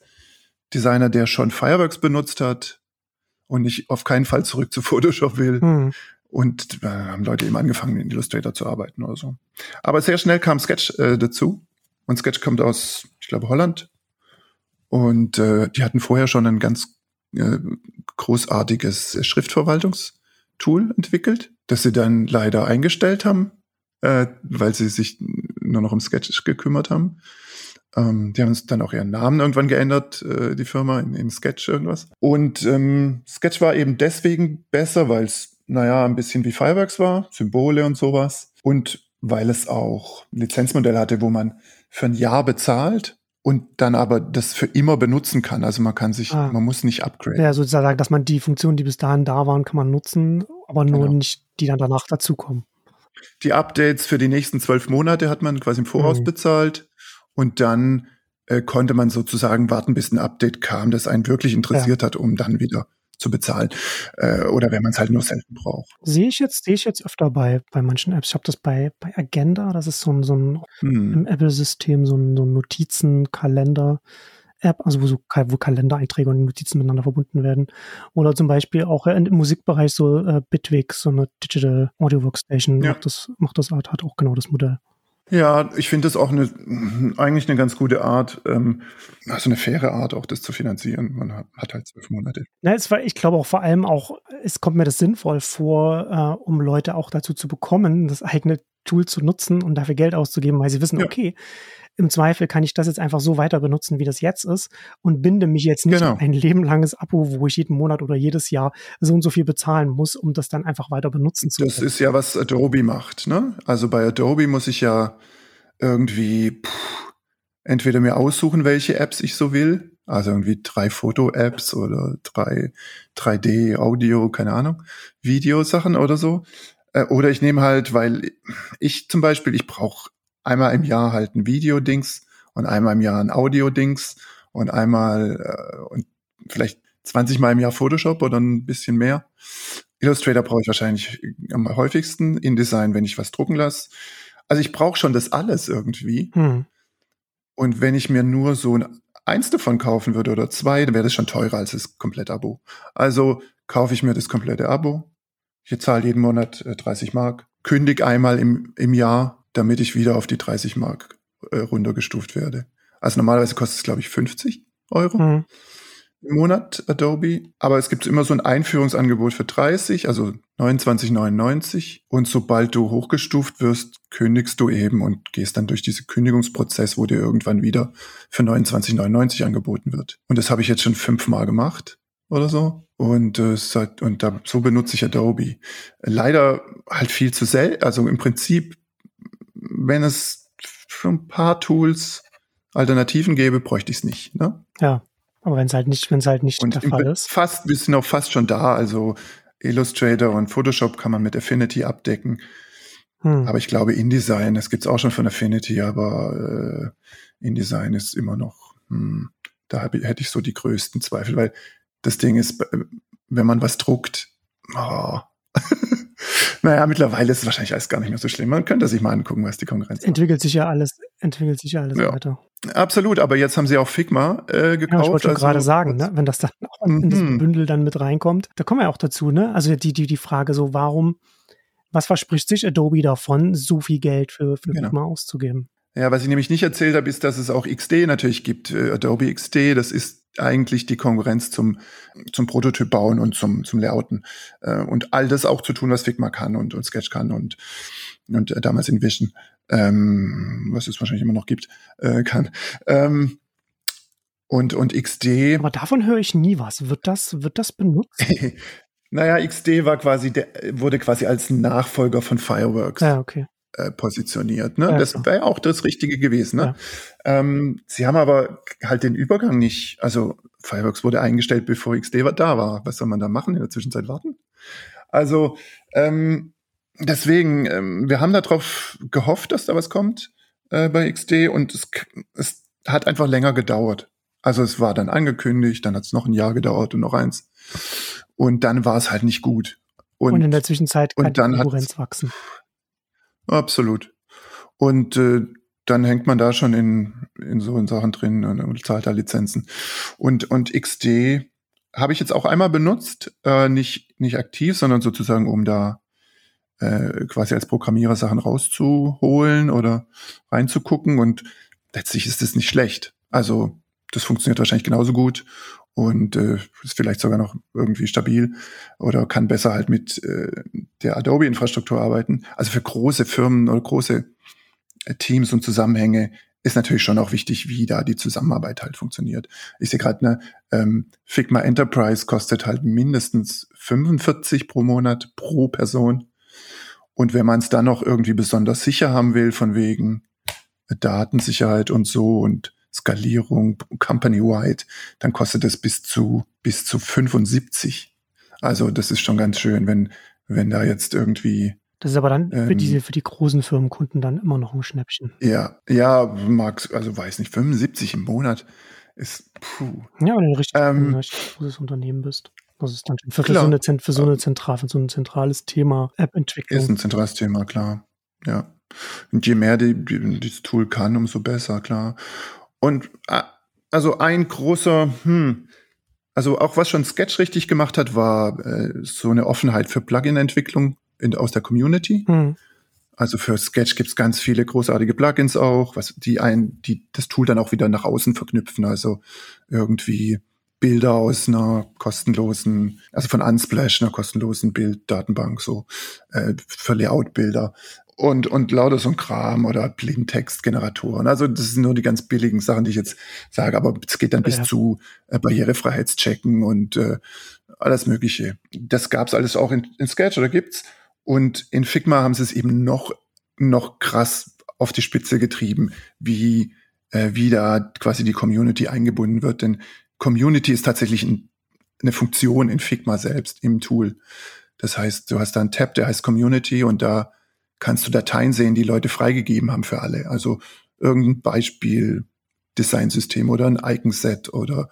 Designer, der schon Fireworks benutzt hat und nicht auf keinen Fall zurück zu Photoshop will. Hm. Und äh, haben Leute eben angefangen, in Illustrator zu arbeiten oder so. Aber sehr schnell kam Sketch äh, dazu. Und Sketch kommt aus, ich glaube, Holland. Und äh, die hatten vorher schon ein ganz äh, großartiges Schriftverwaltungstool entwickelt, das sie dann leider eingestellt haben, äh, weil sie sich nur noch um Sketch gekümmert haben. Ähm, die haben dann auch ihren Namen irgendwann geändert, äh, die Firma, in, in Sketch irgendwas. Und ähm, Sketch war eben deswegen besser, weil es naja, ein bisschen wie Fireworks war, Symbole und sowas. Und weil es auch ein Lizenzmodell hatte, wo man für ein Jahr bezahlt und dann aber das für immer benutzen kann. Also man kann sich, ah. man muss nicht upgraden. Ja, sozusagen, dass man die Funktionen, die bis dahin da waren, kann man nutzen, aber nur genau. nicht, die dann danach dazukommen. Die Updates für die nächsten zwölf Monate hat man quasi im Voraus mhm. bezahlt und dann äh, konnte man sozusagen warten, bis ein Update kam, das einen wirklich interessiert ja. hat, um dann wieder zu bezahlen. Äh, oder wenn man es halt nur selten braucht. Sehe ich jetzt, sehe ich jetzt öfter bei, bei manchen Apps. Ich habe das bei, bei Agenda, das ist so ein, so ein hm. im Apple-System, so ein, so ein Notizenkalender. App, also wo so wo Kalendereinträge und Notizen miteinander verbunden werden. Oder zum Beispiel auch im Musikbereich so äh, Bitwig, so eine Digital Audio Workstation, ja. macht das, macht das Art, hat auch genau das Modell. Ja, ich finde das auch eine, eigentlich eine ganz gute Art, ähm, also eine faire Art, auch das zu finanzieren. Man hat, hat halt zwölf Monate. Ja, es war, ich glaube auch vor allem auch, es kommt mir das sinnvoll vor, äh, um Leute auch dazu zu bekommen, das eigene Tool zu nutzen und dafür Geld auszugeben, weil sie wissen, ja. okay, im Zweifel kann ich das jetzt einfach so weiter benutzen, wie das jetzt ist und binde mich jetzt nicht genau. ein lebenlanges Abo, wo ich jeden Monat oder jedes Jahr so und so viel bezahlen muss, um das dann einfach weiter benutzen zu können. Das ist ja, was Adobe macht. Ne? Also bei Adobe muss ich ja irgendwie pff, entweder mir aussuchen, welche Apps ich so will, also irgendwie drei Foto-Apps oder drei 3D-Audio, keine Ahnung, Videosachen oder so. Äh, oder ich nehme halt, weil ich zum Beispiel, ich brauche einmal im Jahr halt ein Video-Dings und einmal im Jahr ein Audio-Dings und einmal äh, und vielleicht 20 Mal im Jahr Photoshop oder ein bisschen mehr. Illustrator brauche ich wahrscheinlich am häufigsten. InDesign, wenn ich was drucken lasse. Also ich brauche schon das alles irgendwie. Hm. Und wenn ich mir nur so ein, eins davon kaufen würde oder zwei, dann wäre das schon teurer als das komplette Abo. Also kaufe ich mir das komplette Abo. Ich zahle jeden Monat äh, 30 Mark, kündig einmal im, im Jahr damit ich wieder auf die 30 Mark äh, runtergestuft werde. Also normalerweise kostet es, glaube ich, 50 Euro. Mhm. im Monat Adobe, aber es gibt immer so ein Einführungsangebot für 30, also 29,99 und sobald du hochgestuft wirst, kündigst du eben und gehst dann durch diesen Kündigungsprozess, wo dir irgendwann wieder für 29,99 angeboten wird. Und das habe ich jetzt schon fünfmal gemacht oder so. Und, äh, und da, so benutze ich Adobe. Leider halt viel zu selten. Also im Prinzip, wenn es für ein paar Tools Alternativen gäbe, bräuchte ich es nicht. Ne? Ja. Aber wenn es halt nicht, wenn es halt nicht und der Fall ist. Fast, wir sind auch fast schon da. Also Illustrator und Photoshop kann man mit Affinity abdecken. Hm. Aber ich glaube, InDesign, das gibt's auch schon von Affinity, aber äh, InDesign ist immer noch, hm, da hab, hätte ich so die größten Zweifel, weil das Ding ist, wenn man was druckt, oh, naja, mittlerweile ist es wahrscheinlich alles gar nicht mehr so schlimm. Man könnte sich mal angucken, was die Konkurrenz Entwickelt macht. sich ja alles, entwickelt sich ja alles ja. weiter. Absolut, aber jetzt haben sie auch Figma äh, gekauft. Ja, ich wollte also, gerade sagen, ne, wenn das dann auch in mm diesem Bündel dann mit reinkommt, da kommen wir auch dazu, ne? Also die, die, die Frage so, warum, was verspricht sich Adobe davon, so viel Geld für, für genau. Figma auszugeben? Ja, was ich nämlich nicht erzählt habe, ist, dass es auch XD natürlich gibt. Äh, Adobe XD, das ist eigentlich die Konkurrenz zum, zum Prototyp bauen und zum, zum Layouten. Äh, und all das auch zu tun, was Figma kann und, und Sketch kann und, und äh, damals InVision, ähm, was es wahrscheinlich immer noch gibt, äh, kann. Ähm, und, und XD. Aber davon höre ich nie was. Wird das, wird das benutzt? naja, XD war quasi, der, wurde quasi als Nachfolger von Fireworks. Ja, okay. Äh, positioniert. Ne? Ja, das wäre auch das Richtige gewesen. Ne? Ja. Ähm, sie haben aber halt den Übergang nicht. Also Fireworks wurde eingestellt, bevor XD da war. Was soll man da machen? In der Zwischenzeit warten? Also ähm, deswegen, ähm, wir haben darauf gehofft, dass da was kommt äh, bei XD und es, es hat einfach länger gedauert. Also es war dann angekündigt, dann hat es noch ein Jahr gedauert und noch eins. Und dann war es halt nicht gut. Und, und in der Zwischenzeit kann die Konkurrenz wachsen. Absolut. Und äh, dann hängt man da schon in, in so in Sachen drin und zahlt da Lizenzen. Und, und XD habe ich jetzt auch einmal benutzt, äh, nicht, nicht aktiv, sondern sozusagen, um da äh, quasi als Programmierer Sachen rauszuholen oder reinzugucken. Und letztlich ist das nicht schlecht. Also das funktioniert wahrscheinlich genauso gut und äh, ist vielleicht sogar noch irgendwie stabil oder kann besser halt mit äh, der Adobe-Infrastruktur arbeiten. Also für große Firmen oder große äh, Teams und Zusammenhänge ist natürlich schon auch wichtig, wie da die Zusammenarbeit halt funktioniert. Ich sehe gerade, ne, ähm, Figma Enterprise kostet halt mindestens 45 pro Monat pro Person. Und wenn man es dann noch irgendwie besonders sicher haben will, von wegen Datensicherheit und so und Skalierung company-wide, dann kostet es bis zu, bis zu 75. Also das ist schon ganz schön, wenn, wenn da jetzt irgendwie das ist aber dann für ähm, diese, für die großen Firmenkunden dann immer noch ein Schnäppchen. Ja, ja, Max, also weiß nicht, 75 im Monat ist, puh. Ja, wenn du ein richtig, ähm, richtig großes Unternehmen bist. Das ist dann für, für, so eine, für so eine zentral, für so ein zentrales Thema App-Entwicklung. Ist ein zentrales Thema, klar. Ja. Und je mehr die, die, dieses Tool kann, umso besser, klar. Und äh, also ein großer, hm, also auch was schon Sketch richtig gemacht hat, war äh, so eine Offenheit für Plugin-Entwicklung aus der Community. Hm. Also für Sketch gibt's ganz viele großartige Plugins auch, was die ein, die das Tool dann auch wieder nach außen verknüpfen. Also irgendwie Bilder aus einer kostenlosen, also von Unsplash, einer kostenlosen Bilddatenbank, so äh, für Layout-Bilder und, und lauter so ein Kram oder Blindtextgeneratoren. Also das sind nur die ganz billigen Sachen, die ich jetzt sage, aber es geht dann bis ja. zu äh, Barrierefreiheitschecken und äh, alles Mögliche. Das gab's alles auch in, in Sketch oder gibt's. Und in Figma haben sie es eben noch, noch krass auf die Spitze getrieben, wie, äh, wie da quasi die Community eingebunden wird. Denn Community ist tatsächlich ein, eine Funktion in Figma selbst im Tool. Das heißt, du hast da einen Tab, der heißt Community und da kannst du Dateien sehen, die Leute freigegeben haben für alle. Also irgendein Beispiel, Designsystem oder ein Icon-Set oder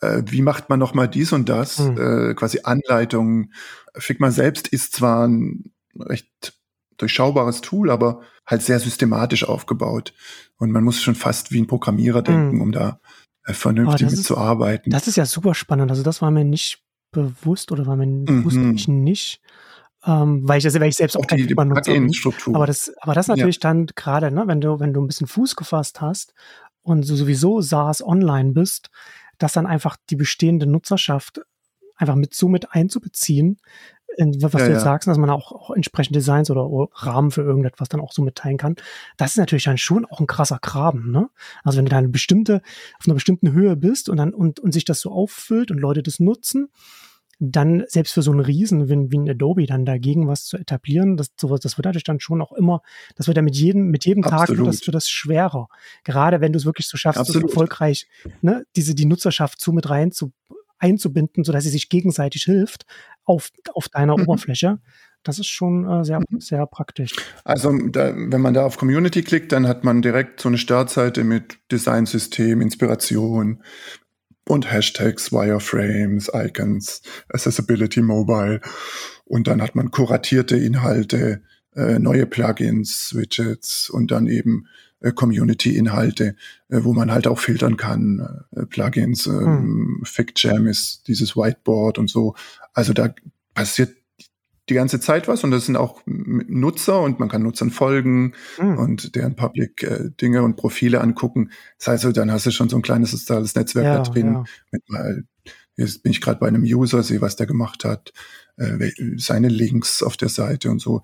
äh, wie macht man nochmal dies und das, mhm. äh, quasi Anleitungen. Figma selbst ist zwar ein recht durchschaubares Tool, aber halt sehr systematisch aufgebaut. Und man muss schon fast wie ein Programmierer denken, mhm. um da äh, vernünftig mitzuarbeiten. Das ist ja super spannend. Also das war mir nicht bewusst oder war mir mhm. wusste ich nicht ähm, weil ich das, weil ich selbst auch, auch kein die, die Struktur. Aber das, aber das natürlich ja. dann gerade, ne, wenn du, wenn du ein bisschen Fuß gefasst hast und du sowieso SaaS online bist, das dann einfach die bestehende Nutzerschaft einfach mit so mit einzubeziehen, was ja, du jetzt ja. sagst, dass man auch, auch entsprechende Designs oder, oder Rahmen für irgendetwas dann auch so mitteilen kann. Das ist natürlich dann schon auch ein krasser Graben, ne? Also wenn du da eine bestimmte, auf einer bestimmten Höhe bist und dann und, und sich das so auffüllt und Leute das nutzen, dann selbst für so einen Riesen wie, wie ein Adobe dann dagegen was zu etablieren, das, sowas, das wird natürlich dann schon auch immer, das wird ja mit jedem, mit jedem Tag wird das, wird das schwerer. Gerade wenn du es wirklich so schaffst, so erfolgreich, ne, diese, die Nutzerschaft zu mit rein zu, einzubinden, sodass sie sich gegenseitig hilft auf, auf deiner mhm. Oberfläche. Das ist schon äh, sehr, mhm. sehr praktisch. Also, da, wenn man da auf Community klickt, dann hat man direkt so eine Startseite mit Designsystem, Inspiration, und Hashtags, Wireframes, Icons, Accessibility Mobile. Und dann hat man kuratierte Inhalte, äh, neue Plugins, Widgets und dann eben Community-Inhalte, äh, wo man halt auch filtern kann. Äh, Plugins, ähm, hm. FigJam ist dieses Whiteboard und so. Also da passiert die ganze Zeit was und das sind auch Nutzer und man kann Nutzern folgen mhm. und deren Public-Dinge äh, und Profile angucken. Das heißt, dann hast du schon so ein kleines soziales Netzwerk ja, da drin. Ja. Mit mal, jetzt bin ich gerade bei einem User, sehe, was der gemacht hat, äh, seine Links auf der Seite und so.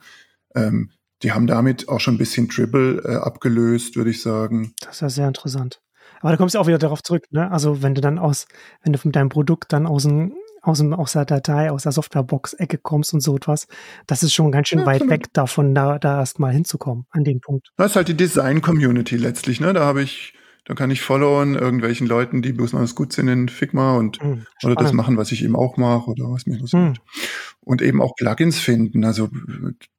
Ähm, die haben damit auch schon ein bisschen Dribble äh, abgelöst, würde ich sagen. Das ist ja sehr interessant. Aber da kommst du auch wieder darauf zurück, ne? Also wenn du dann aus, wenn du von deinem Produkt dann aus dem aus, dem, aus der Datei, aus der Softwarebox-Ecke kommst und so etwas, das ist schon ganz schön ja, weit genau. weg davon, da, da erst mal hinzukommen, an den Punkt. Das ist halt die Design-Community letztlich, ne? Da habe ich, da kann ich followen irgendwelchen Leuten, die besonders gut sind in Figma und hm, oder das machen, was ich eben auch mache oder was mich interessiert. Hm. Und eben auch Plugins finden. Also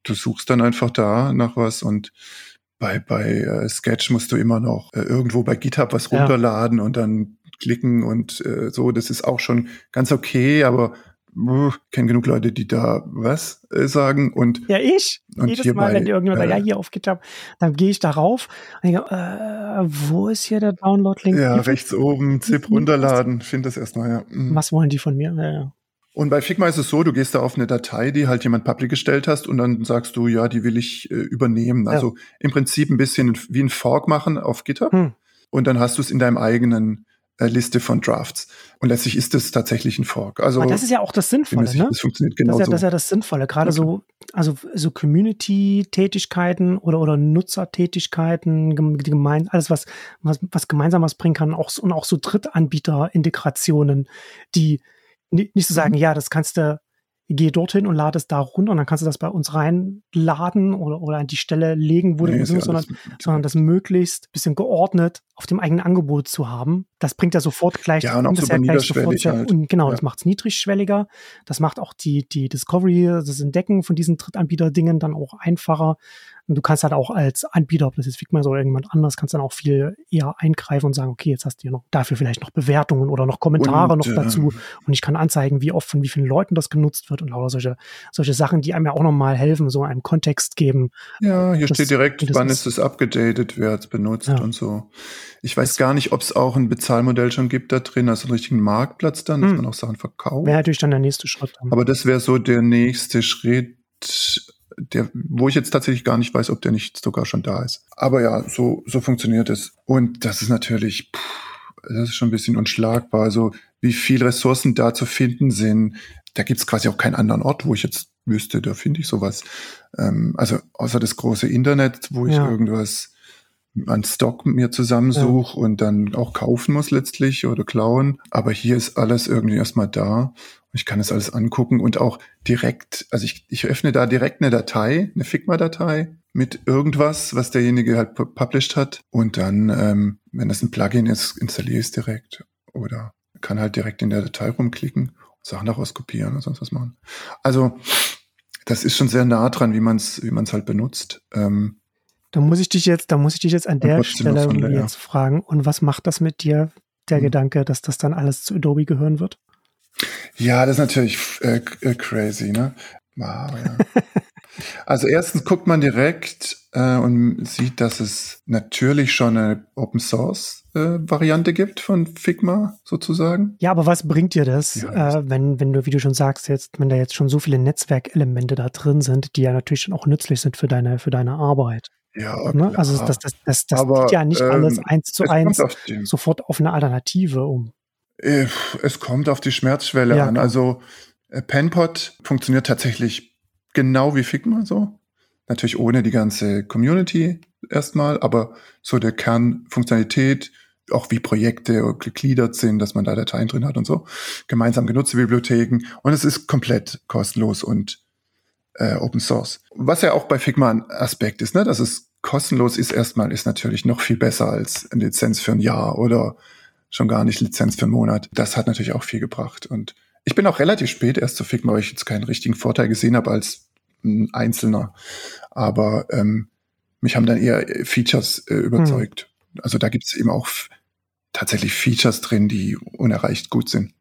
du suchst dann einfach da nach was und bei, bei äh, Sketch musst du immer noch äh, irgendwo bei GitHub was runterladen ja. und dann klicken und äh, so. Das ist auch schon ganz okay, aber kenne genug Leute, die da was äh, sagen und ja ich und jedes Mal, wenn irgendjemand sagt, ja hier auf GitHub, dann gehe ich darauf und denke, äh, wo ist hier der Download-Link? Ja, rechts oben, Zip runterladen, finde das erstmal ja. Mhm. Was wollen die von mir? Ja, ja. Und bei Figma ist es so, du gehst da auf eine Datei, die halt jemand public gestellt hast und dann sagst du, ja, die will ich äh, übernehmen. Also ja. im Prinzip ein bisschen wie ein Fork machen auf GitHub. Hm. Und dann hast du es in deinem eigenen Liste von Drafts. Und letztlich ist es tatsächlich ein Fork. Also Aber das ist ja auch das Sinnvolle, ne? Das funktioniert genau das ist ja, Das ist ja das Sinnvolle. Gerade okay. so, also so Community-Tätigkeiten oder, oder Nutzertätigkeiten, gemein, alles was, was, was gemeinsam was bringen kann, auch, und auch so Drittanbieter-Integrationen, die nicht zu sagen, mhm. ja, das kannst du geh dorthin und lade es da runter und dann kannst du das bei uns reinladen oder, oder an die Stelle legen, wo nee, du bist, sondern, sondern das möglichst bisschen geordnet auf dem eigenen Angebot zu haben. Das bringt ja sofort gleich, ja, und auch super ja gleich sofort sehr, halt. und genau, ja. das macht es niedrigschwelliger. Das macht auch die, die Discovery, das Entdecken von diesen Drittanbieter-Dingen dann auch einfacher. Und du kannst halt auch als Anbieter, ob das jetzt Figma ist oder irgendjemand anders, kannst dann auch viel eher eingreifen und sagen, okay, jetzt hast du hier noch dafür vielleicht noch Bewertungen oder noch Kommentare und, noch dazu. Und ich kann anzeigen, wie oft von wie vielen Leuten das genutzt wird und lauter solche, solche Sachen, die einem ja auch nochmal helfen, so einen Kontext geben. Ja, hier das, steht direkt, wann ist es abgedatet, wer es benutzt ja. und so. Ich weiß gar nicht, ob es auch ein Bezahlmodell schon gibt da drin, also einen richtigen Marktplatz dann, dass hm. man auch Sachen verkauft. Wäre natürlich dann der nächste Schritt. Aber das wäre so der nächste Schritt der, wo ich jetzt tatsächlich gar nicht weiß, ob der nicht sogar schon da ist. Aber ja, so, so funktioniert es. Und das ist natürlich, pff, das ist schon ein bisschen unschlagbar. Also, wie viel Ressourcen da zu finden sind, da gibt es quasi auch keinen anderen Ort, wo ich jetzt wüsste, da finde ich sowas. Ähm, also, außer das große Internet, wo ich ja. irgendwas an Stock mir zusammensuche ja. und dann auch kaufen muss letztlich oder klauen. Aber hier ist alles irgendwie erstmal da. Ich kann es alles angucken und auch direkt, also ich, ich öffne da direkt eine Datei, eine Figma-Datei mit irgendwas, was derjenige halt published hat. Und dann, ähm, wenn das ein Plugin ist, installiere ich es direkt. Oder kann halt direkt in der Datei rumklicken, Sachen daraus kopieren oder sonst was machen. Also, das ist schon sehr nah dran, wie man es wie man's halt benutzt. Ähm, da muss ich dich jetzt, da muss ich dich jetzt an der Stelle jetzt fragen. Und was macht das mit dir, der hm. Gedanke, dass das dann alles zu Adobe gehören wird? Ja, das ist natürlich äh, äh, crazy, ne? Wow, ja. also erstens guckt man direkt äh, und sieht, dass es natürlich schon eine Open Source äh, Variante gibt von Figma sozusagen. Ja, aber was bringt dir das, ja, äh, wenn, wenn du, wie du schon sagst, jetzt, wenn da jetzt schon so viele Netzwerkelemente da drin sind, die ja natürlich schon auch nützlich sind für deine, für deine Arbeit? Ja, ne? Also das, das, das, das aber, ja nicht ähm, alles eins zu eins sofort auf eine Alternative um. Äh, es kommt auf die Schmerzschwelle Ja, an. klar. Also äh, Penpot funktioniert tatsächlich genau wie Figma so. Natürlich ohne die ganze Community erstmal, aber so der Kernfunktionalität, auch wie Projekte gegliedert sind, dass man da Dateien drin hat und so. Gemeinsam genutzte Bibliotheken. Und es ist komplett kostenlos und äh, Open Source. Was ja auch bei Figma ein Aspekt ist, ne? dass es kostenlos ist erstmal, ist natürlich noch viel besser als eine Lizenz für ein Jahr oder schon gar nicht Lizenz für einen Monat. Das hat natürlich auch viel gebracht. Und ich bin auch relativ spät erst zu Figma, weil ich jetzt keinen richtigen Vorteil gesehen habe als ein Einzelner. Aber ähm, mich haben dann eher Features äh, überzeugt. Also da gibt es eben auch tatsächlich Features drin, die unerreicht gut sind.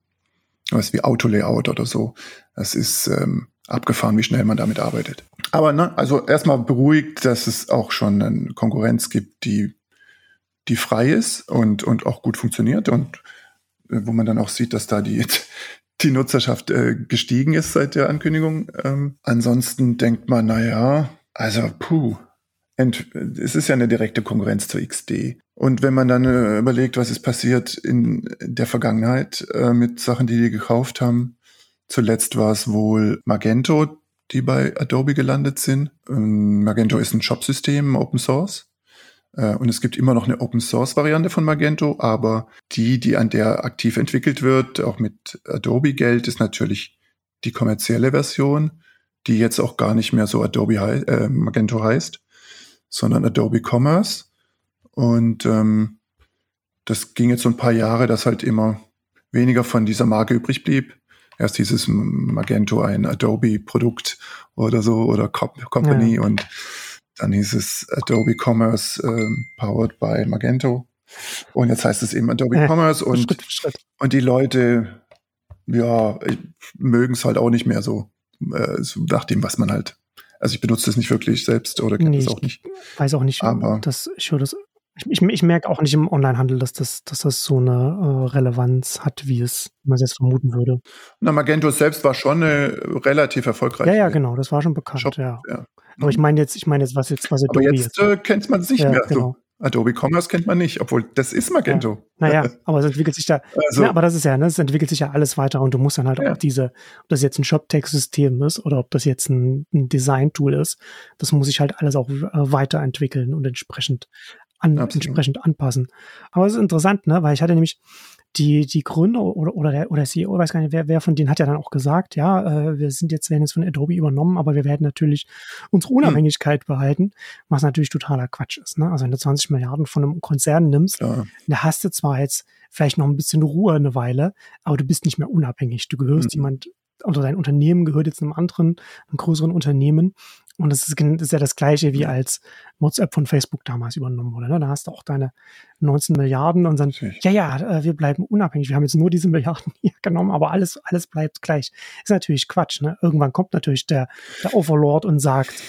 Was wie Autolayout oder so. Das ist ähm, abgefahren, wie schnell man damit arbeitet. Aber ne, also erstmal beruhigt, dass es auch schon eine Konkurrenz gibt, die, die frei ist und, und auch gut funktioniert und äh, wo man dann auch sieht, dass da die, die Nutzerschaft äh, gestiegen ist seit der Ankündigung. Ähm, ansonsten denkt man, na ja, also puh, es ist ja eine direkte Konkurrenz zur XD. Und wenn man dann äh, überlegt, was ist passiert in der Vergangenheit äh, mit Sachen, die die gekauft haben, zuletzt war es wohl Magento, die bei Adobe gelandet sind. Ähm, Magento ist ein Shop-System, Open Source. Äh, Und es gibt immer noch eine Open Source Variante von Magento, aber die, die an der aktiv entwickelt wird, auch mit Adobe Geld, ist natürlich die kommerzielle Version, die jetzt auch gar nicht mehr so Adobe hei äh, Magento heißt, sondern Adobe Commerce. Und ähm, das ging jetzt so ein paar Jahre, dass halt immer weniger von dieser Marke übrig blieb. Erst dieses Magento ein Adobe-Produkt oder so oder Co Company Ja. und dann hieß es Adobe Commerce ähm, powered by Magento. Und jetzt heißt es eben Adobe Ja, Commerce und, Schritt Schritt. und die Leute, ja, mögen es halt auch nicht mehr so, äh, so nach dem, was man halt. Also ich benutze das nicht wirklich selbst oder kenne Nee, das ich- auch nicht. Weiß auch nicht, Aber- dass ich das. Ich, ich, ich merke auch nicht im Onlinehandel, dass das, dass das so eine äh, Relevanz hat, wie es man es jetzt vermuten würde. Na, Magento selbst war schon eine relativ erfolgreiche. Ja, ja, genau, das war schon bekannt, Shop, ja. ja. Aber ich meine jetzt, ich meine jetzt, was jetzt, was Aber Adobe jetzt äh, kennt man es nicht Ja, mehr. genau. So, Adobe Commerce kennt man nicht, obwohl das ist Magento. Naja, aber es entwickelt sich da, Also, ja, aber das ist ja, ne, es entwickelt sich ja alles weiter und du musst dann halt Ja. auch diese, ob das jetzt ein Shop-Text-System ist oder ob das jetzt ein, ein Design-Tool ist, das muss sich halt alles auch äh, weiterentwickeln und entsprechend an, entsprechend anpassen. Aber es ist interessant, ne, weil ich hatte nämlich die, die Gründer oder, oder der, oder CEO, weiß gar nicht, wer, wer von denen hat ja dann auch gesagt, ja, äh, wir sind jetzt, werden jetzt von Adobe übernommen, aber wir werden natürlich unsere Hm. Unabhängigkeit behalten, was natürlich totaler Quatsch ist, ne? Also wenn du 20 Milliarden von einem Konzern nimmst, ja, da hast du zwar jetzt vielleicht noch ein bisschen Ruhe eine Weile, aber du bist nicht mehr unabhängig. Du gehörst Mhm. jemand, oder dein Unternehmen gehört jetzt einem anderen, einem größeren Unternehmen. Und das ist, das ist ja das Gleiche, wie als WhatsApp von Facebook damals übernommen wurde. Ne? Da hast du auch deine 19 Milliarden und dann, ja, ja, äh, wir bleiben unabhängig. Wir haben jetzt nur diese Milliarden hier genommen, aber alles, alles bleibt gleich. Ist natürlich Quatsch. Ne? Irgendwann kommt natürlich der, der Overlord und sagt,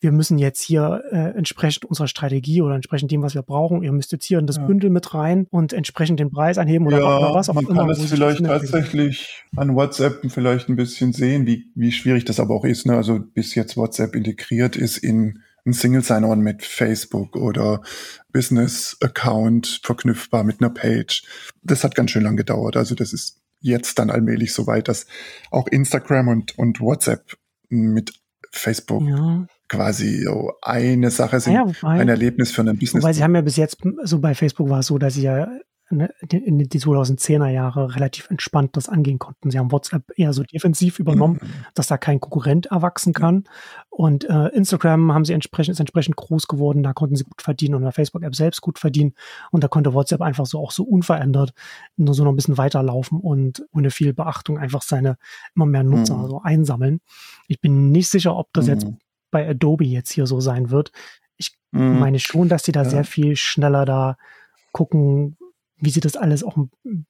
wir müssen jetzt hier äh, entsprechend unserer Strategie oder entsprechend dem, was wir brauchen, ihr müsst jetzt hier in das Ja. Bündel mit rein und entsprechend den Preis anheben oder, ja, oder was auch man immer. kann wo es vielleicht tatsächlich an WhatsApp vielleicht ein bisschen sehen, wie, wie schwierig das aber auch ist. Ne? Also bis jetzt WhatsApp integriert ist in ein Single Sign-On mit Facebook oder Business-Account verknüpfbar mit einer Page. Das hat ganz schön lang gedauert. Also das ist jetzt dann allmählich so weit, dass auch Instagram und, und WhatsApp mit Facebook Ja, quasi so eine Sache sind, naja, wobei, ein Erlebnis für einen Business. wobei sie haben ja bis jetzt, so bei Facebook war es so, dass sie ja ne, die- in die 2010er Jahre relativ entspannt das angehen konnten. Sie haben WhatsApp eher so defensiv übernommen, Mhm. dass da kein Konkurrent erwachsen kann. Und äh, Instagram haben sie entsprechend, ist entsprechend groß geworden, da konnten sie gut verdienen und der Facebook-App selbst gut verdienen. Und da konnte WhatsApp einfach so auch so unverändert nur so noch ein bisschen weiterlaufen und ohne viel Beachtung einfach seine immer mehr Nutzer Mhm. so einsammeln. Ich bin nicht sicher, ob das jetzt Mhm. Bei Adobe jetzt hier so sein wird. Ich Mhm. meine schon, dass die da Ja. sehr viel schneller da gucken, wie sie das alles auch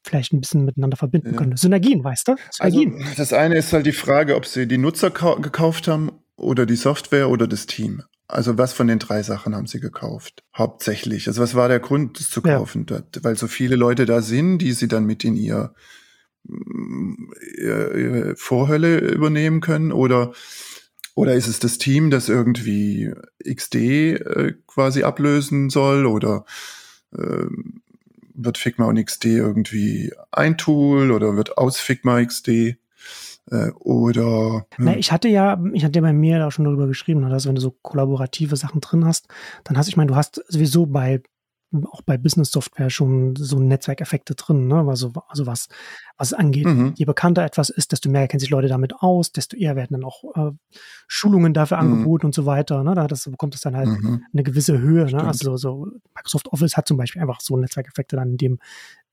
vielleicht ein bisschen miteinander verbinden Ja. können. Synergien, weißt du? Also Synergien. das eine ist halt die Frage, ob sie die Nutzer kau- gekauft haben oder die Software oder das Team. Also was von den drei Sachen haben sie gekauft? Hauptsächlich. Also was war der Grund, das zu Ja. kaufen? Da- Weil so viele Leute da sind, die sie dann mit in ihr, mm, ihr- ihre Vorhölle übernehmen können oder oder ist es das Team, das irgendwie XD äh, quasi ablösen soll oder ähm, wird Figma und XD irgendwie ein Tool oder wird aus Figma XD? Äh, oder. Hm. Na, ich hatte ja, ich hatte ja bei mir auch schon darüber geschrieben, ne, dass wenn du so kollaborative Sachen drin hast, dann hast, ich meine, du hast sowieso bei auch bei Business Software schon so Netzwerkeffekte drin, ne? Also, also was, was es angeht. Mhm. Je bekannter etwas ist, desto mehr kennen sich Leute damit aus, desto eher werden dann auch äh, Schulungen dafür mhm. angeboten und so weiter. Ne? Da das, bekommt es dann halt mhm. eine gewisse Höhe. Ne? Also so Microsoft Office hat zum Beispiel einfach so Netzwerkeffekte dann in dem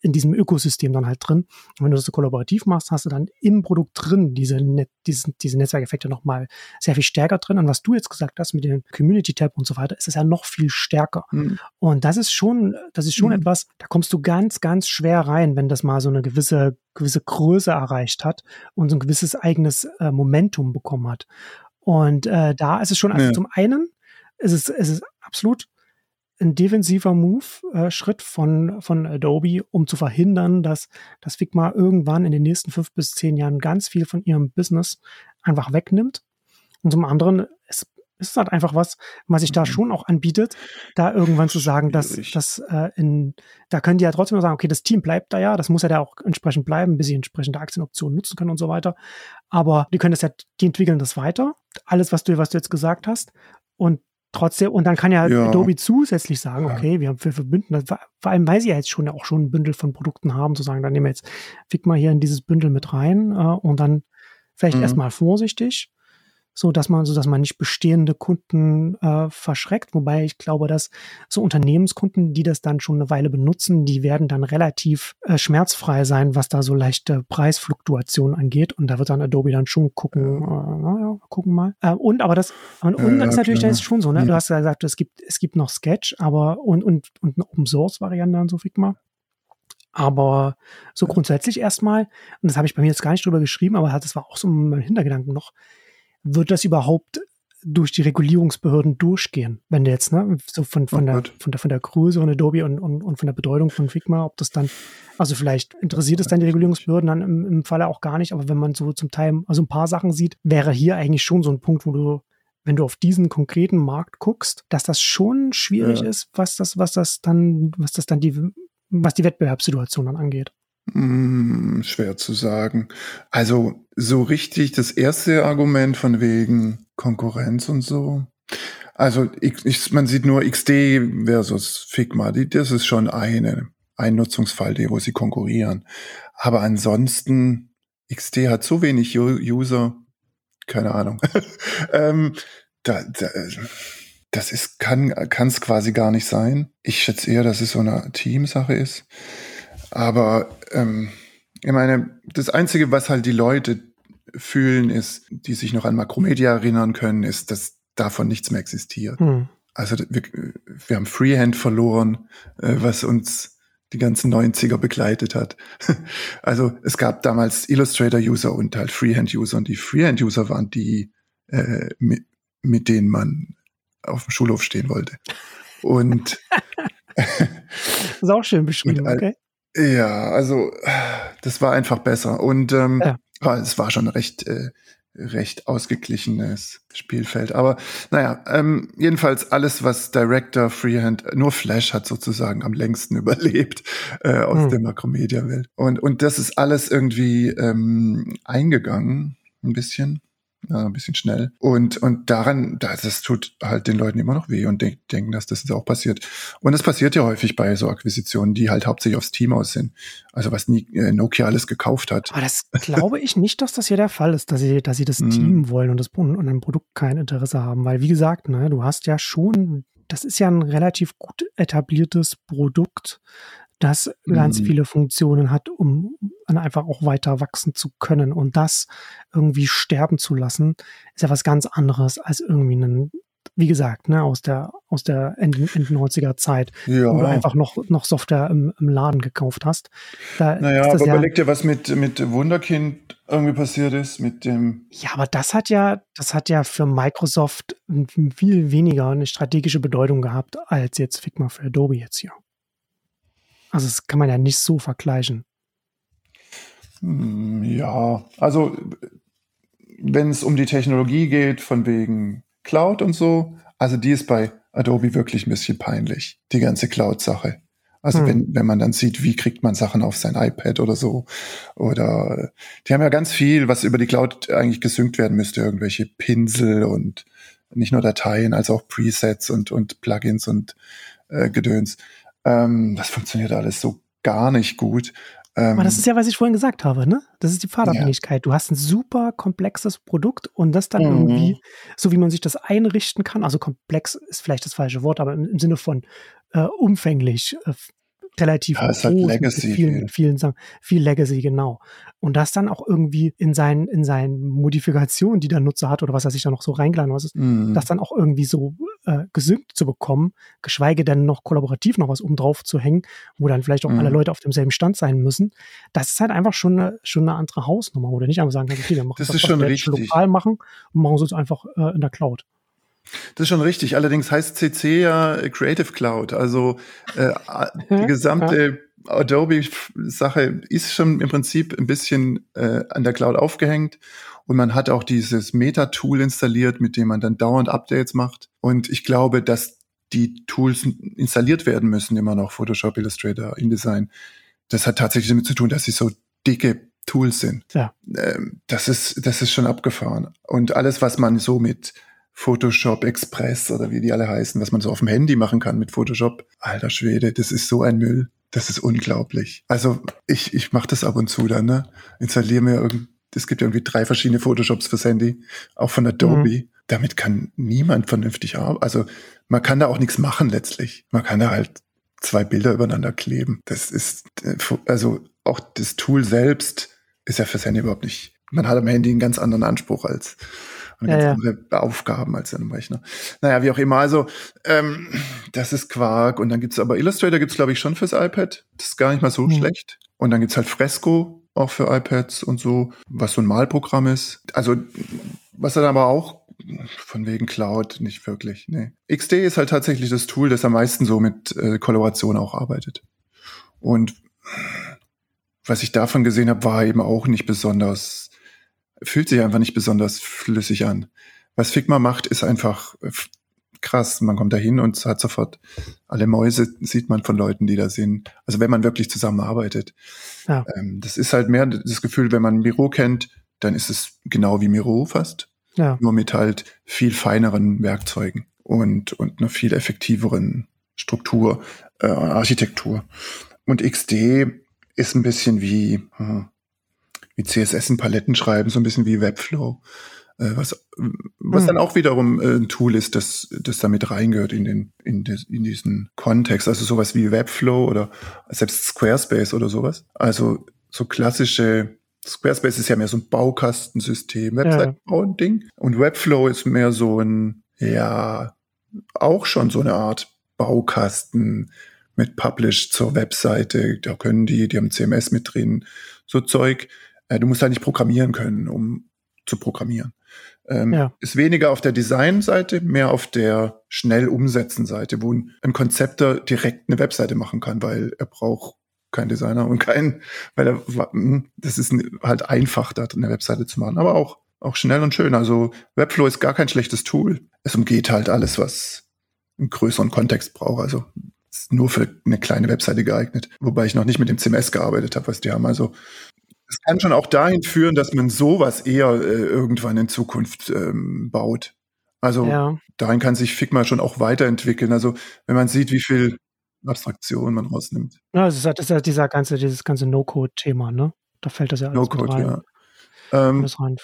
in diesem Ökosystem dann halt drin. Und wenn du das so kollaborativ machst, hast du dann im Produkt drin diese, Net diese, diese Netzwerkeffekte nochmal sehr viel stärker drin. Und was du jetzt gesagt hast mit dem Community-Tab und so weiter, ist es ja noch viel stärker. Mhm. Und das ist schon, das ist schon mhm. etwas, da kommst du ganz, ganz schwer rein, wenn das mal so eine gewisse, gewisse Größe erreicht hat und so ein gewisses eigenes äh, Momentum bekommen hat. Und äh, da ist es schon, also ja. zum einen ist es, ist es absolut ein defensiver Move-Schritt äh, von, von Adobe, um zu verhindern, dass, dass Figma irgendwann in den nächsten fünf bis zehn Jahren ganz viel von ihrem Business einfach wegnimmt. Und zum anderen ist, ist halt einfach was, was sich da mhm. schon auch anbietet, da irgendwann zu sagen, dass, dass äh, in, da können die ja trotzdem noch sagen, okay, das Team bleibt da ja, das muss ja da auch entsprechend bleiben, bis sie entsprechende Aktienoptionen nutzen können und so weiter. Aber die können das ja, die entwickeln das weiter. Alles, was du, was du jetzt gesagt hast. Und trotzdem, und dann kann ja, ja. Adobe zusätzlich sagen, okay, wir, haben, verbünden das, vor allem, weil sie ja jetzt schon auch schon ein Bündel von Produkten haben, zu sagen, dann nehmen wir jetzt Figma hier in dieses Bündel mit rein äh, und dann vielleicht mhm. erstmal vorsichtig so dass man, so dass man nicht bestehende Kunden äh, verschreckt. Wobei ich glaube, dass so Unternehmenskunden, die das dann schon eine Weile benutzen, die werden dann relativ äh, schmerzfrei sein, was da so leichte Preisfluktuation angeht. Und da wird dann Adobe dann schon gucken, äh, naja, gucken mal. Äh, und aber das, und, und ja, ist natürlich, das ist schon so, ne? Du hast ja gesagt, es gibt, es gibt noch Sketch, aber und, und, und eine Open Source Variante an so Figma. Aber so grundsätzlich erstmal, und das habe ich bei mir jetzt gar nicht drüber geschrieben, aber das war auch so mein Hintergedanken noch, wird das überhaupt durch die Regulierungsbehörden durchgehen, wenn du jetzt, ne, so von, von, oh der, von, der, von der Größe von Adobe und, und, und von der Bedeutung von Figma, ob das dann, also vielleicht interessiert es dann die Regulierungsbehörden dann im, im Falle auch gar nicht, aber wenn man so zum Teil, also ein paar Sachen sieht, wäre hier eigentlich schon so ein Punkt, wo du, wenn du auf diesen konkreten Markt guckst, dass das schon schwierig ja. ist, was das, was das dann, was das dann die, was die Wettbewerbssituation dann angeht. Hm, schwer zu sagen. Also so richtig das erste Argument von wegen Konkurrenz und so. Also ich, man sieht nur XD versus Figma. Das ist schon eine, ein Nutzungsfall, wo sie konkurrieren. Aber ansonsten, XD hat so wenig User, keine Ahnung. ähm, da, da, das ist, kann es quasi gar nicht sein. Ich schätze eher, dass es so eine Teamsache ist. Aber ähm, ich meine, das Einzige, was halt die Leute fühlen, ist, die sich noch an Makromedia erinnern können, ist, dass davon nichts mehr existiert. Hm. Also wir, wir haben Freehand verloren, äh, was uns die ganzen 90er begleitet hat. also es gab damals Illustrator-User und halt Freehand-User und die Freehand-User waren die, äh, mit, mit denen man auf dem Schulhof stehen wollte. Und das ist auch schön beschrieben, okay. Ja, also das war einfach besser. Und ähm, ja. es war schon recht, äh, recht ausgeglichenes Spielfeld. Aber naja, ähm, jedenfalls alles, was Director, Freehand, nur Flash hat sozusagen am längsten überlebt äh, aus hm. der Makromedia-Welt. Und, und das ist alles irgendwie ähm, eingegangen, ein bisschen ja, ein bisschen schnell. Und, und daran, das tut halt den Leuten immer noch weh und denk, denken, dass das jetzt auch passiert. Und es passiert ja häufig bei so Akquisitionen, die halt hauptsächlich aufs Team aus sind. Also was äh, Nokia alles gekauft hat. Aber das glaube ich nicht, dass das hier der Fall ist, dass sie, dass sie das mhm. Team wollen und das und ein Produkt kein Interesse haben. Weil, wie gesagt, ne, du hast ja schon, das ist ja ein relativ gut etabliertes Produkt das ganz mhm. viele Funktionen hat, um einfach auch weiter wachsen zu können. Und das irgendwie sterben zu lassen, ist ja was ganz anderes als irgendwie ein, wie gesagt, ne, aus der, aus der Ende, Ende 90er Zeit, ja. wo du einfach noch, noch Software im, im Laden gekauft hast. Da naja, aber ja, überleg dir, was mit, mit Wunderkind irgendwie passiert ist, mit dem. Ja, aber das hat ja, das hat ja für Microsoft viel weniger eine strategische Bedeutung gehabt, als jetzt Figma für Adobe jetzt hier. Also das kann man ja nicht so vergleichen. Hm, ja, also wenn es um die Technologie geht, von wegen Cloud und so, also die ist bei Adobe wirklich ein bisschen peinlich, die ganze Cloud-Sache. Also hm. wenn, wenn man dann sieht, wie kriegt man Sachen auf sein iPad oder so. Oder die haben ja ganz viel, was über die Cloud eigentlich gesynkt werden müsste, irgendwelche Pinsel und nicht nur Dateien, als auch Presets und, und Plugins und äh, Gedöns. Ähm, das funktioniert alles so gar nicht gut. Ähm, Aber das ist ja, was ich vorhin gesagt habe, ne? Das ist die Pfadabhängigkeit. Ja. Du hast ein super komplexes Produkt und das dann mhm. irgendwie, so wie man sich das einrichten kann, also komplex ist vielleicht das falsche Wort, aber im, im Sinne von äh, umfänglich, äh, relativ ja, ist halt Legacy. Mit vielen, vielen Sachen, viel Legacy, genau. Und das dann auch irgendwie in seinen, in seinen Modifikationen, die der Nutzer hat oder was er sich da noch so reingeladen hat, mm. das dann auch irgendwie so äh, gesynkt zu bekommen, geschweige denn noch kollaborativ noch was oben drauf zu hängen, wo dann vielleicht auch mm. alle Leute auf demselben Stand sein müssen. Das ist halt einfach schon eine, schon eine andere Hausnummer, wo du nicht einfach sagen okay, wir machen das, das ist schon richtig. lokal machen und machen es uns einfach äh, in der Cloud. Das ist schon richtig. Allerdings heißt CC ja Creative Cloud. Also äh, die gesamte Adobe-Sache ist schon im Prinzip ein bisschen äh, an der Cloud aufgehängt. Und man hat auch dieses Meta-Tool installiert, mit dem man dann dauernd Updates macht. Und ich glaube, dass die Tools installiert werden müssen, immer noch Photoshop, Illustrator, InDesign. Das hat tatsächlich damit zu tun, dass sie so dicke Tools sind. Ja. Ähm, das ist, das ist schon abgefahren. Und alles, was man so mit Photoshop Express oder wie die alle heißen, was man so auf dem Handy machen kann mit Photoshop. Alter Schwede, das ist so ein Müll. Das ist unglaublich. Also ich, ich mache das ab und zu dann, ne? Installiere mir irgend, es gibt irgendwie drei verschiedene Photoshops fürs Handy, auch von Adobe. Mhm. Damit kann niemand vernünftig arbeiten. Also man kann da auch nichts machen letztlich. Man kann da halt zwei Bilder übereinander kleben. Das ist, äh, also auch das Tool selbst ist ja fürs Handy überhaupt nicht. Man hat am Handy einen ganz anderen Anspruch als und ja, ganz andere Aufgaben als einem Rechner. Naja, wie auch immer. Also, ähm, das ist Quark. Und dann gibt's aber Illustrator gibt's glaube ich, schon fürs iPad. Das ist gar nicht mal so mhm. schlecht. Und dann gibt's halt Fresco auch für iPads und so, was so ein Malprogramm ist. Also, was dann aber auch von wegen Cloud nicht wirklich. Nee. XD ist halt tatsächlich das Tool, das am meisten so mit äh, Kollaboration auch arbeitet. Und was ich davon gesehen habe, war eben auch nicht besonders fühlt sich einfach nicht besonders flüssig an. Was Figma macht, ist einfach äh, krass. Man kommt da hin und hat sofort alle Mäuse, sieht man von Leuten, die da sind. Also wenn man wirklich zusammenarbeitet. Ja. Ähm, das ist halt mehr das Gefühl, wenn man Miro kennt, dann ist es genau wie Miro fast. Ja. Nur mit halt viel feineren Werkzeugen und, und einer viel effektiveren Struktur, äh, Architektur. Und XD ist ein bisschen wie, hm, wie CSS in Paletten schreiben, so ein bisschen wie Webflow. Äh, was was hm. dann auch wiederum äh, ein Tool ist, das, das damit reingehört in, den, in, des, in diesen Kontext. Also sowas wie Webflow oder selbst Squarespace oder sowas. Also so klassische Squarespace ist ja mehr so ein Baukastensystem, Website-Bauen-Ding. Ja. Und Webflow ist mehr so ein, ja, auch schon so eine Art Baukasten mit Publish zur Webseite. Da können die, die haben CMS mit drin, so Zeug. Äh, du musst halt nicht programmieren können, um zu programmieren. Ähm, ja. Ist weniger auf der Design-Seite, mehr auf der schnell umsetzen Seite, wo ein, ein Konzepter direkt eine Webseite machen kann, weil er braucht keinen Designer und keinen, weil er, hm, das ist halt einfach, da eine Webseite zu machen, aber auch, auch schnell und schön. Also Webflow ist gar kein schlechtes Tool. Es umgeht halt alles, was einen größeren Kontext braucht. Also ist nur für eine kleine Webseite geeignet. Wobei ich noch nicht mit dem CMS gearbeitet habe, was die haben. Also es kann schon auch dahin führen, dass man sowas eher äh, irgendwann in Zukunft ähm, baut. Also ja. dahin kann sich Figma schon auch weiterentwickeln. Also wenn man siet, wie viel Abstraktion man rausnimmt. Ja, das ist, halt, das ist halt dieser ganze, dieses ganze No-Code-Thema, ne? Da fällt das ja alles No-Code, rein. Ja. Ähm, rein.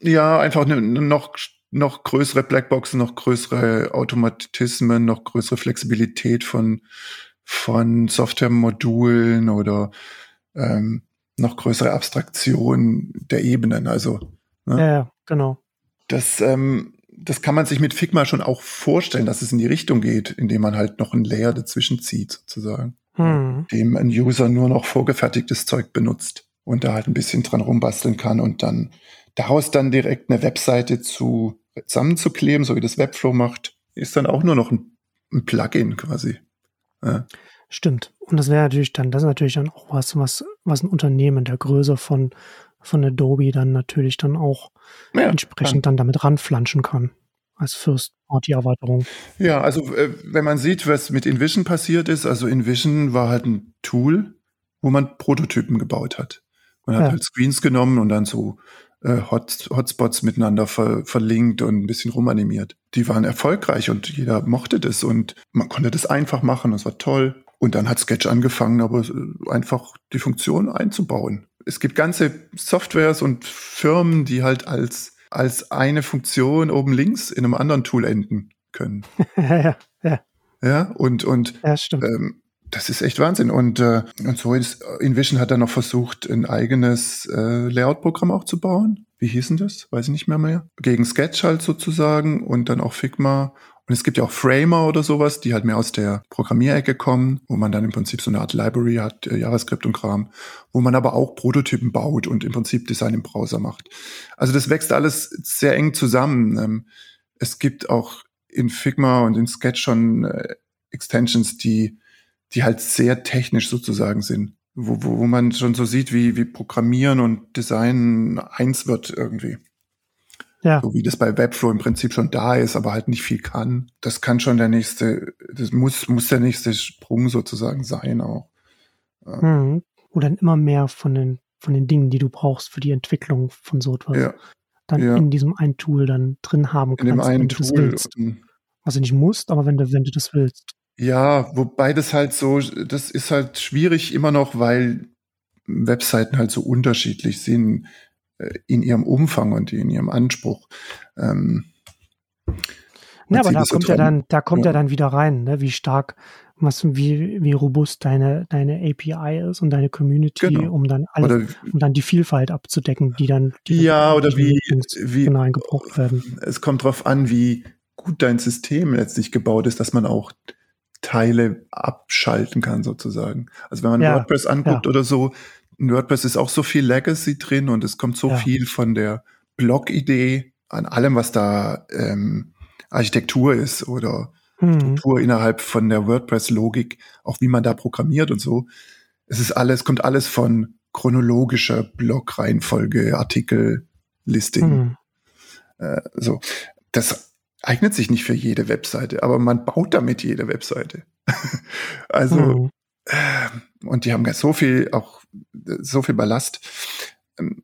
ja, einfach ne, noch, noch größere Blackboxen, noch größere Automatismen, noch größere Flexibilität von, von Softwaremodulen oder ähm, noch größere Abstraktion der Ebenen. Also ne? ja, genau. Das, ähm, das kann man sich mit Figma schon auch vorstellen, dass es in die Richtung geht, indem man halt noch ein Layer dazwischen zieht, sozusagen. Hm. Dem ein User nur noch vorgefertigtes Zeug benutzt und da halt ein bisschen dran rumbasteln kann und dann daraus dann direkt eine Webseite zu zusammenzukleben, so wie das Webflow macht, ist dann auch nur noch ein, ein Plugin quasi. Ja. Stimmt. Und das wäre natürlich dann, das ist natürlich dann auch was, was, was ein Unternehmen der Größe von, von Adobe dann natürlich dann auch ja, entsprechend kann. dann damit ranflanschen kann. als First-Party-Erweiterung. Ja, also äh, wenn man sieht, was mit InVision passiert ist, also InVision war halt ein Tool, wo man Prototypen gebaut hat. Man hat ja. halt Screens genommen und dann so äh, Hot, Hotspots miteinander ver, verlinkt und ein bisschen rumanimiert. Die waren erfolgreich und jeder mochte das und man konnte das einfach machen, das war toll. Und dann hat Sketch angefangen, aber äh, einfach die Funktion einzubauen. Es gibt ganze Softwares und Firmen, die halt als, als eine Funktion oben links in einem anderen Tool enden können. ja, ja. Ja, und, und ja. Ähm, das ist echt Wahnsinn. Und, äh, und so ist InVision hat dann noch versucht, ein eigenes äh, Layout-Programm auch zu bauen. Wie hieß denn das? Weiß ich nicht mehr mehr. Gegen Sketch halt sozusagen und dann auch Figma. Und es gibt ja auch Framer oder sowas, die halt mehr aus der Programmierecke kommen, wo man dann im Prinzip so eine Art Library hat, äh, JavaScript und Kram, wo man aber auch Prototypen baut und im Prinzip Design im Browser macht. Also das wächst alles sehr eng zusammen. Ähm, es gibt auch in Figma und in Sketch schon äh, Extensions, die die halt sehr technisch sozusagen sind, wo, wo, wo man schon so sieht, wie, wie Programmieren und Design eins wird irgendwie. Ja. So wie das bei Webflow im Prinzip schon da ist, aber halt nicht viel kann. Das kann schon der nächste, das muss, muss der nächste Sprung sozusagen sein auch. Mhm. Wo dann immer mehr von den, von den Dingen, die du brauchst für die Entwicklung von so etwas, ja. dann ja. in diesem einen Tool dann drin haben kannst. In dem einen Tool. Du nicht musst, aber wenn du, wenn du das willst. Ja, wobei das halt so, das ist halt schwierig immer noch, weil Webseiten halt so unterschiedlich sind in ihrem Umfang und in ihrem Anspruch. Ähm, ja, aber da kommt ja dann, da kommt ja. dann wieder rein, ne, wie stark, was, wie, wie robust deine, deine API ist und deine Community, genau. um dann alles, oder, um dann die Vielfalt abzudecken, die dann die ja oder wie, wie gebraucht werden. Es kommt drauf an, wie gut dein System letztlich gebaut ist, dass man auch Teile abschalten kann sozusagen. Also wenn man ja, WordPress anguckt ja. oder so, in WordPress ist auch so viel Legacy drin und es kommt so ja. viel von der Blog-Idee an allem, was da ähm, Architektur ist oder hm. Struktur innerhalb von der WordPress-Logik, auch wie man da programmiert und so. Es ist alles, kommt alles von chronologischer Blog-Reihenfolge, Artikel, Listing. Hm. Äh, so. Das eignet sich nicht für jede Webseite, aber man baut damit jede Webseite. also, mhm. äh, und die haben so viel, auch so viel Ballast. Ähm,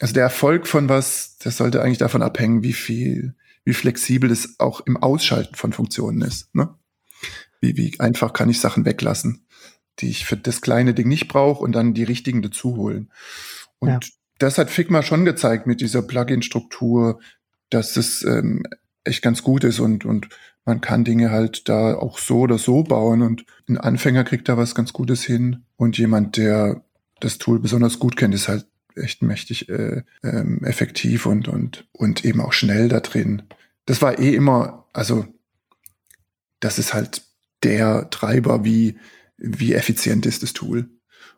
also der Erfolg von was, das sollte eigentlich davon abhängen, wie viel, wie flexibel es auch im Ausschalten von Funktionen ist. Ne? Wie, wie einfach kann ich Sachen weglassen, die ich für das kleine Ding nicht brauche und dann die richtigen dazu holen. Und ja. das hat Figma schon gezeigt mit dieser Plugin-Struktur, dass es ähm, echt ganz gut ist und, und man kann Dinge halt da auch so oder so bauen und ein Anfänger kriegt da was ganz Gutes hin und jemand, der das Tool besonders gut kennt, ist halt echt mächtig äh, ähm, effektiv und, und, und eben auch schnell da drin. Das war eh immer, also das ist halt der Treiber, wie, wie effizient ist das Tool.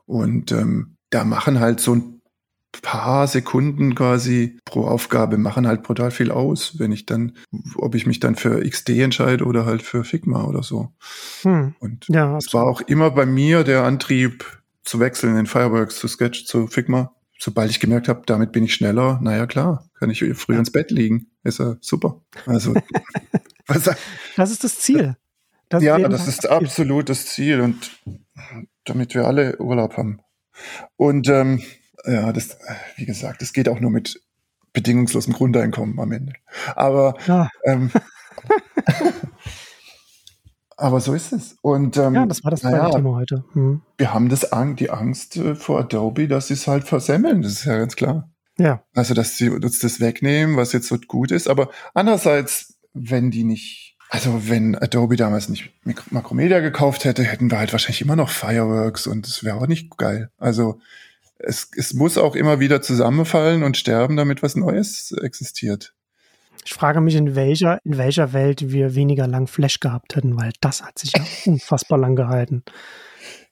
Und ähm, da machen halt so ein paar Sekunden quasi pro Aufgabe machen halt brutal viel aus, wenn ich dann, ob ich mich dann für XD entscheide oder halt für Figma oder so. Hm. Und ja, es war auch immer bei mir der Antrieb zu wechseln in Fireworks zu Sketch zu Figma. Sobald ich gemerkt habe, damit bin ich schneller, naja klar, kann ich früher ins Bett liegen. Ist ja super. Also was, das ist das Ziel. Das ja, das ist absolut das Ziel und damit wir alle Urlaub haben. Und ähm, ja, das, wie gesagt, das geht auch nur mit bedingungslosem Grundeinkommen am Ende. Aber, ja. ähm, aber so ist es. Und, ähm, ja, das war das naja, Thema heute. Hm. Wir haben das, die Angst äh, vor Adobe, dass sie es halt versemmeln. Das ist ja ganz klar. Ja. Also, dass sie uns das wegnehmen, was jetzt so gut ist. Aber andererseits, wenn die nicht, also wenn Adobe damals nicht Macromedia gekauft hätte, hätten wir halt wahrscheinlich immer noch Fireworks und das wäre auch nicht geil. Also, es, es muss auch immer wieder zusammenfallen und sterben, damit was Neues existiert. Ich frage mich, in welcher, in welcher Welt wir weniger lang Flash gehabt hätten, weil das hat sich ja unfassbar lang gehalten.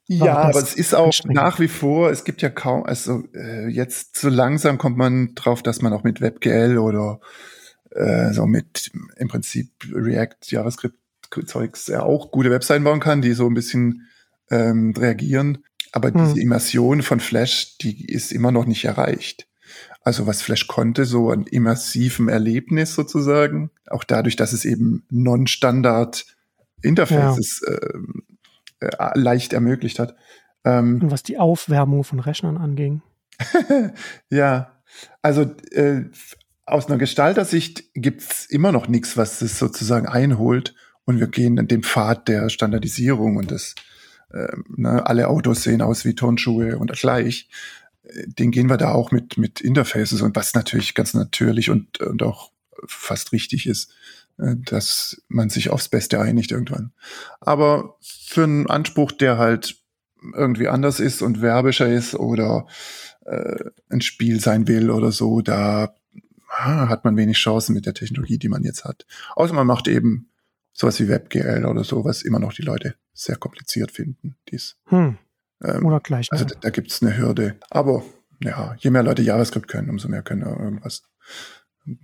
Ja, aber es ist auch nach wie vor, es gibt ja kaum, also äh, jetzt so langsam kommt man drauf, dass man auch mit WebGL oder äh, so mit im Prinzip React, JavaScript Zeugs ja auch gute Webseiten bauen kann, die so ein bisschen ähm, reagieren. Aber hm. diese Immersion von Flash, die ist immer noch nicht erreicht. Also was Flash konnte, so ein immersiven Erlebnis sozusagen. Auch dadurch, dass es eben Non-Standard Interfaces ja. äh, äh, leicht ermöglicht hat. Ähm, Und was die Aufwärmung von Rechnern anging. ja, also äh, aus einer Gestaltersicht gibt's immer noch nichts, was es sozusagen einholt. Und wir gehen in den Pfad der Standardisierung und das, äh, ne, alle Autos sehen aus wie Turnschuhe und gleich. Den gehen wir da auch mit, mit Interfaces und was natürlich ganz natürlich und, und auch fast richtig ist, äh, dass man sich aufs Beste einigt irgendwann. Aber für einen Anspruch, der halt irgendwie anders ist und werbischer ist oder äh, ein Spiel sein will oder so, da ah, hat man wenig Chancen mit der Technologie, die man jetzt hat. Außer man macht eben sowas wie WebGL oder so, was immer noch die Leute sehr kompliziert finden. Dies. Hm. Ähm, oder gleich. Also da, da gibt es eine Hürde. Aber ja, je mehr Leute JavaScript können, umso mehr können irgendwas.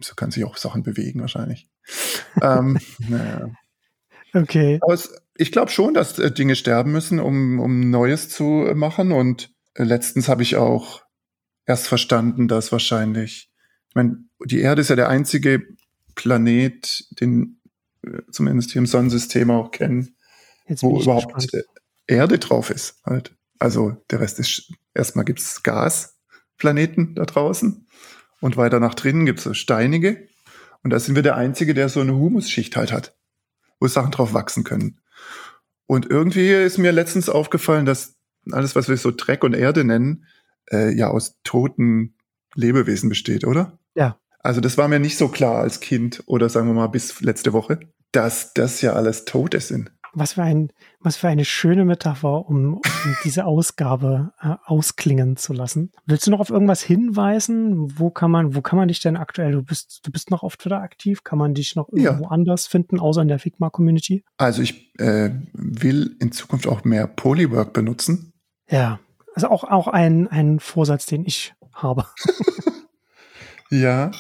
So kann sich auch Sachen bewegen wahrscheinlich. ähm, naja. Okay. Aber es, ich glaube schon, dass äh, Dinge sterben müssen, um, um Neues zu machen. Und äh, letztens habe ich auch erst verstanden, dass wahrscheinlich, ich meine, die Erde ist ja der einzige Planet, den wir zumindest hier im Sonnensystem auch kennen, wo überhaupt gespannt. Erde drauf ist halt. Also der Rest ist, erstmal gibt's Gasplaneten da draußen und weiter nach drinnen gibt's so steinige. Und da sind wir der Einzige, der so eine Humusschicht halt hat, wo Sachen drauf wachsen können. Und irgendwie ist mir letztens aufgefallen, dass alles, was wir so Dreck und Erde nennen, äh, ja aus toten Lebewesen besteht, oder? Ja. Also das war mir nicht so klar als Kind oder sagen wir mal bis letzte Woche, dass das ja alles Tote sind. Was für, ein, was für eine schöne Metapher, um, um diese Ausgabe äh, ausklingen zu lassen. Willst du noch auf irgendwas hinweisen? Wo kann man, wo kann man dich denn aktuell? Du bist, du bist noch auf Twitter aktiv. Kann man dich noch irgendwo ja. anders finden, außer in der Figma-Community? Also ich äh, will in Zukunft auch mehr Polywork benutzen. Ja, also auch, auch ein, ein Vorsatz, den ich habe. ja.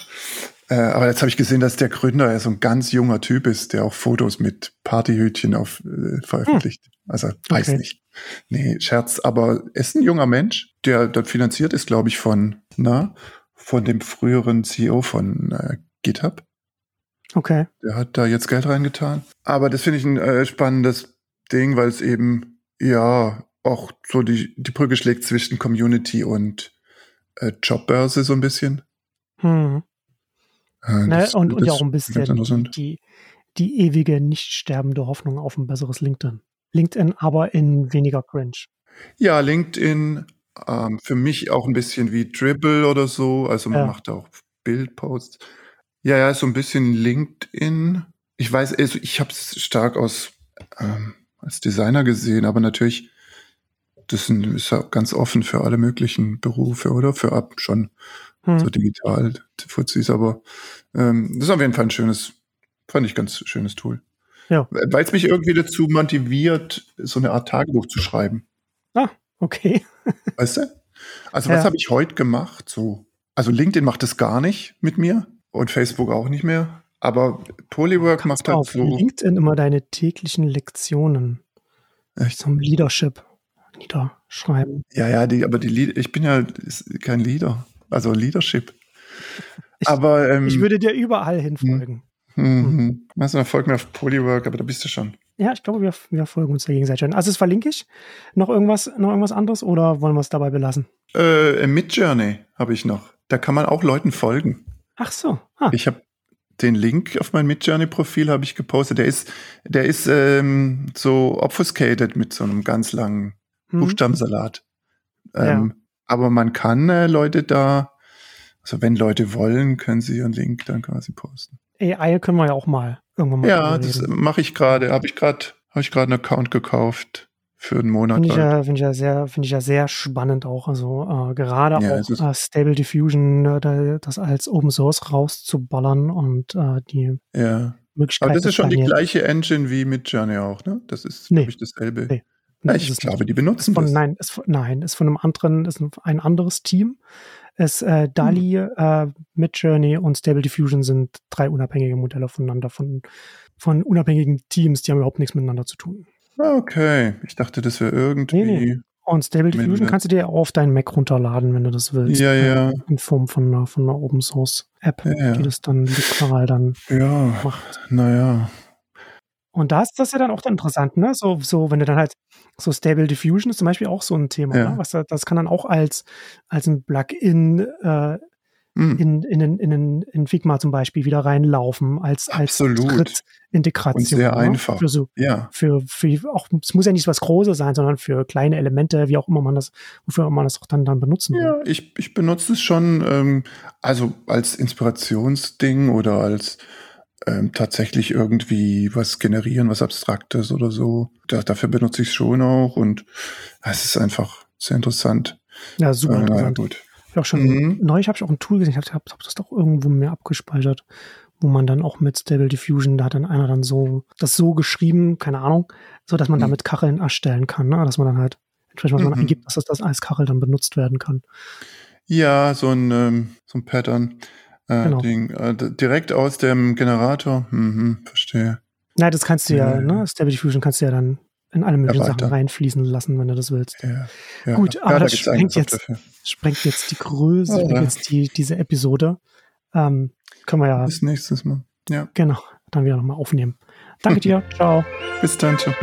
Äh, aber jetzt habe ich gesehen, dass der Gründer ja so ein ganz junger Typ ist, der auch Fotos mit Partyhütchen auf, äh, veröffentlicht. Hm. Also weiß okay. nicht. Nee, Scherz, aber er ist ein junger Mensch, der dort finanziert ist, glaube ich, von, na, von dem früheren CEO von äh, GitHub. Okay. Der hat da jetzt Geld reingetan. Aber das finde ich ein äh, spannendes Ding, weil es eben, ja, auch so die, die Brücke schlägt zwischen Community und äh, Jobbörse so ein bisschen. Hm. Äh, ne? und, und ja auch ein bisschen die, die ewige, nicht sterbende Hoffnung auf ein besseres LinkedIn. LinkedIn aber in weniger cringe. Ja, LinkedIn ähm, für mich auch ein bisschen wie Dribble oder so. Also man ja. macht auch Bildposts. Ja, ja, so ein bisschen LinkedIn. Ich weiß, also ich habe es stark aus ähm, als Designer gesehen, aber natürlich, das ist ja ganz offen für alle möglichen Berufe, oder? Für ab schon hm. so digital Fuzis, aber ähm, das ist auf jeden Fall ein schönes, fand ich ganz schönes Tool. Ja. Weil es mich irgendwie dazu motiviert, so eine Art Tagebuch zu schreiben. Ah, okay. weißt du? Also, was ja. habe ich heute gemacht? So, also LinkedIn macht das gar nicht mit mir und Facebook auch nicht mehr. Aber Polywork macht halt auf so. LinkedIn immer deine täglichen Lektionen Echt? zum Leadership niederschreiben. Ja, ja, die, aber die ich bin ja kein Leader also Leadership. Ich, aber ähm, ich würde dir überall hinfolgen. Hm, hm, hm. Also, dann folg mir auf Polywork, aber da bist du schon. Ja, ich glaube, wir, wir folgen uns da gegenseitig. Also, das verlinke ich. Noch irgendwas, noch irgendwas anderes oder wollen wir es dabei belassen? Äh, Midjourney habe ich noch. Da kann man auch Leuten folgen. Ach so. Ah. Ich habe den Link auf mein Midjourney-Profil habe ich gepostet. Der ist, der ist ähm, so obfuscated mit so einem ganz langen hm. Buchstabensalat. Ähm, ja. Aber man kann äh, Leute da, also wenn Leute wollen, können sie ihren Link dann quasi posten. AI können wir ja auch mal irgendwann mal. Ja, das mache ich gerade. Habe ich gerade, habe ich gerade einen Account gekauft für einen Monat. Finde ich, ja, find ich ja sehr, finde ich ja sehr spannend auch. Also äh, gerade ja, auch äh, Stable Diffusion, äh, das als Open Source rauszuballern und äh, die ja. Möglichkeit. Aber das ist schon die gleiche Engine wie mit Journey auch, ne? Das ist, nee. glaube ich, dasselbe. Nee. Ja, ich glaube, die benutzen von, das. Nein, ist, nein, ist von einem anderen, ist ein anderes Team. Es, äh, DALI, hm. äh, Midjourney und Stable Diffusion sind drei unabhängige Modelle voneinander, von, von unabhängigen Teams, die haben überhaupt nichts miteinander zu tun. Okay, ich dachte, das wäre irgendwie. Nee, nee. Und Stable Diffusion kannst du dir auch auf deinen Mac runterladen, wenn du das willst. Ja, äh, ja. In Form von einer, von einer Open Source App, Ja, ja. die das dann literal dann Ja, macht. naja. Und da ist das ja dann auch dann interessant, ne? So, so, wenn du dann halt, so Stable Diffusion ist zum Beispiel auch so ein Thema, Ja. ne? Was da, das kann dann auch als, als ein Plugin äh, Hm. in, in, in, in, in Figma zum Beispiel wieder reinlaufen, als, als Absolut. Drittintegration. Und sehr ne? einfach. Für so, Ja, für, für auch, es muss ja nicht was Großes sein, sondern für kleine Elemente, wie auch immer man das, wofür man das auch dann, dann benutzen will. ja ich, ich benutze es schon, ähm, also als Inspirationsding oder als ähm, tatsächlich irgendwie was generieren, was Abstraktes oder so. Da, dafür benutze ich es schon auch und es ist einfach sehr interessant. Ja, super Äh, interessant. gut. Ich auch schon, Mhm. habe ich auch ein Tool gesehen, ich habe hab, das doch irgendwo mir abgespeichert, wo man dann auch mit Stable Diffusion, da hat dann einer dann so, das so geschrieben, keine Ahnung, so dass man Mhm. damit Kacheln erstellen kann, ne? dass man dann halt, entsprechend was man Mhm. eingibt, dass das, das als Kachel dann benutzt werden kann. Ja, so ein, ähm, so ein Pattern. Äh, Genau. Ding. Äh, direkt aus dem Generator. Mhm, verstehe. Na, das kannst du ja, Ja, ja. ne? Stable Diffusion kannst du ja dann in alle möglichen Sachen reinfließen lassen, wenn du das willst. Ja, ja. Gut, aber da das sprengt jetzt-. Sprengt jetzt die Größe, Oh, jetzt die, diese Episode. Ähm, können wir ja, Bis nächstes Mal. Ja, genau, dann wieder nochmal aufnehmen. Danke dir, ciao. bis dann. Ciao.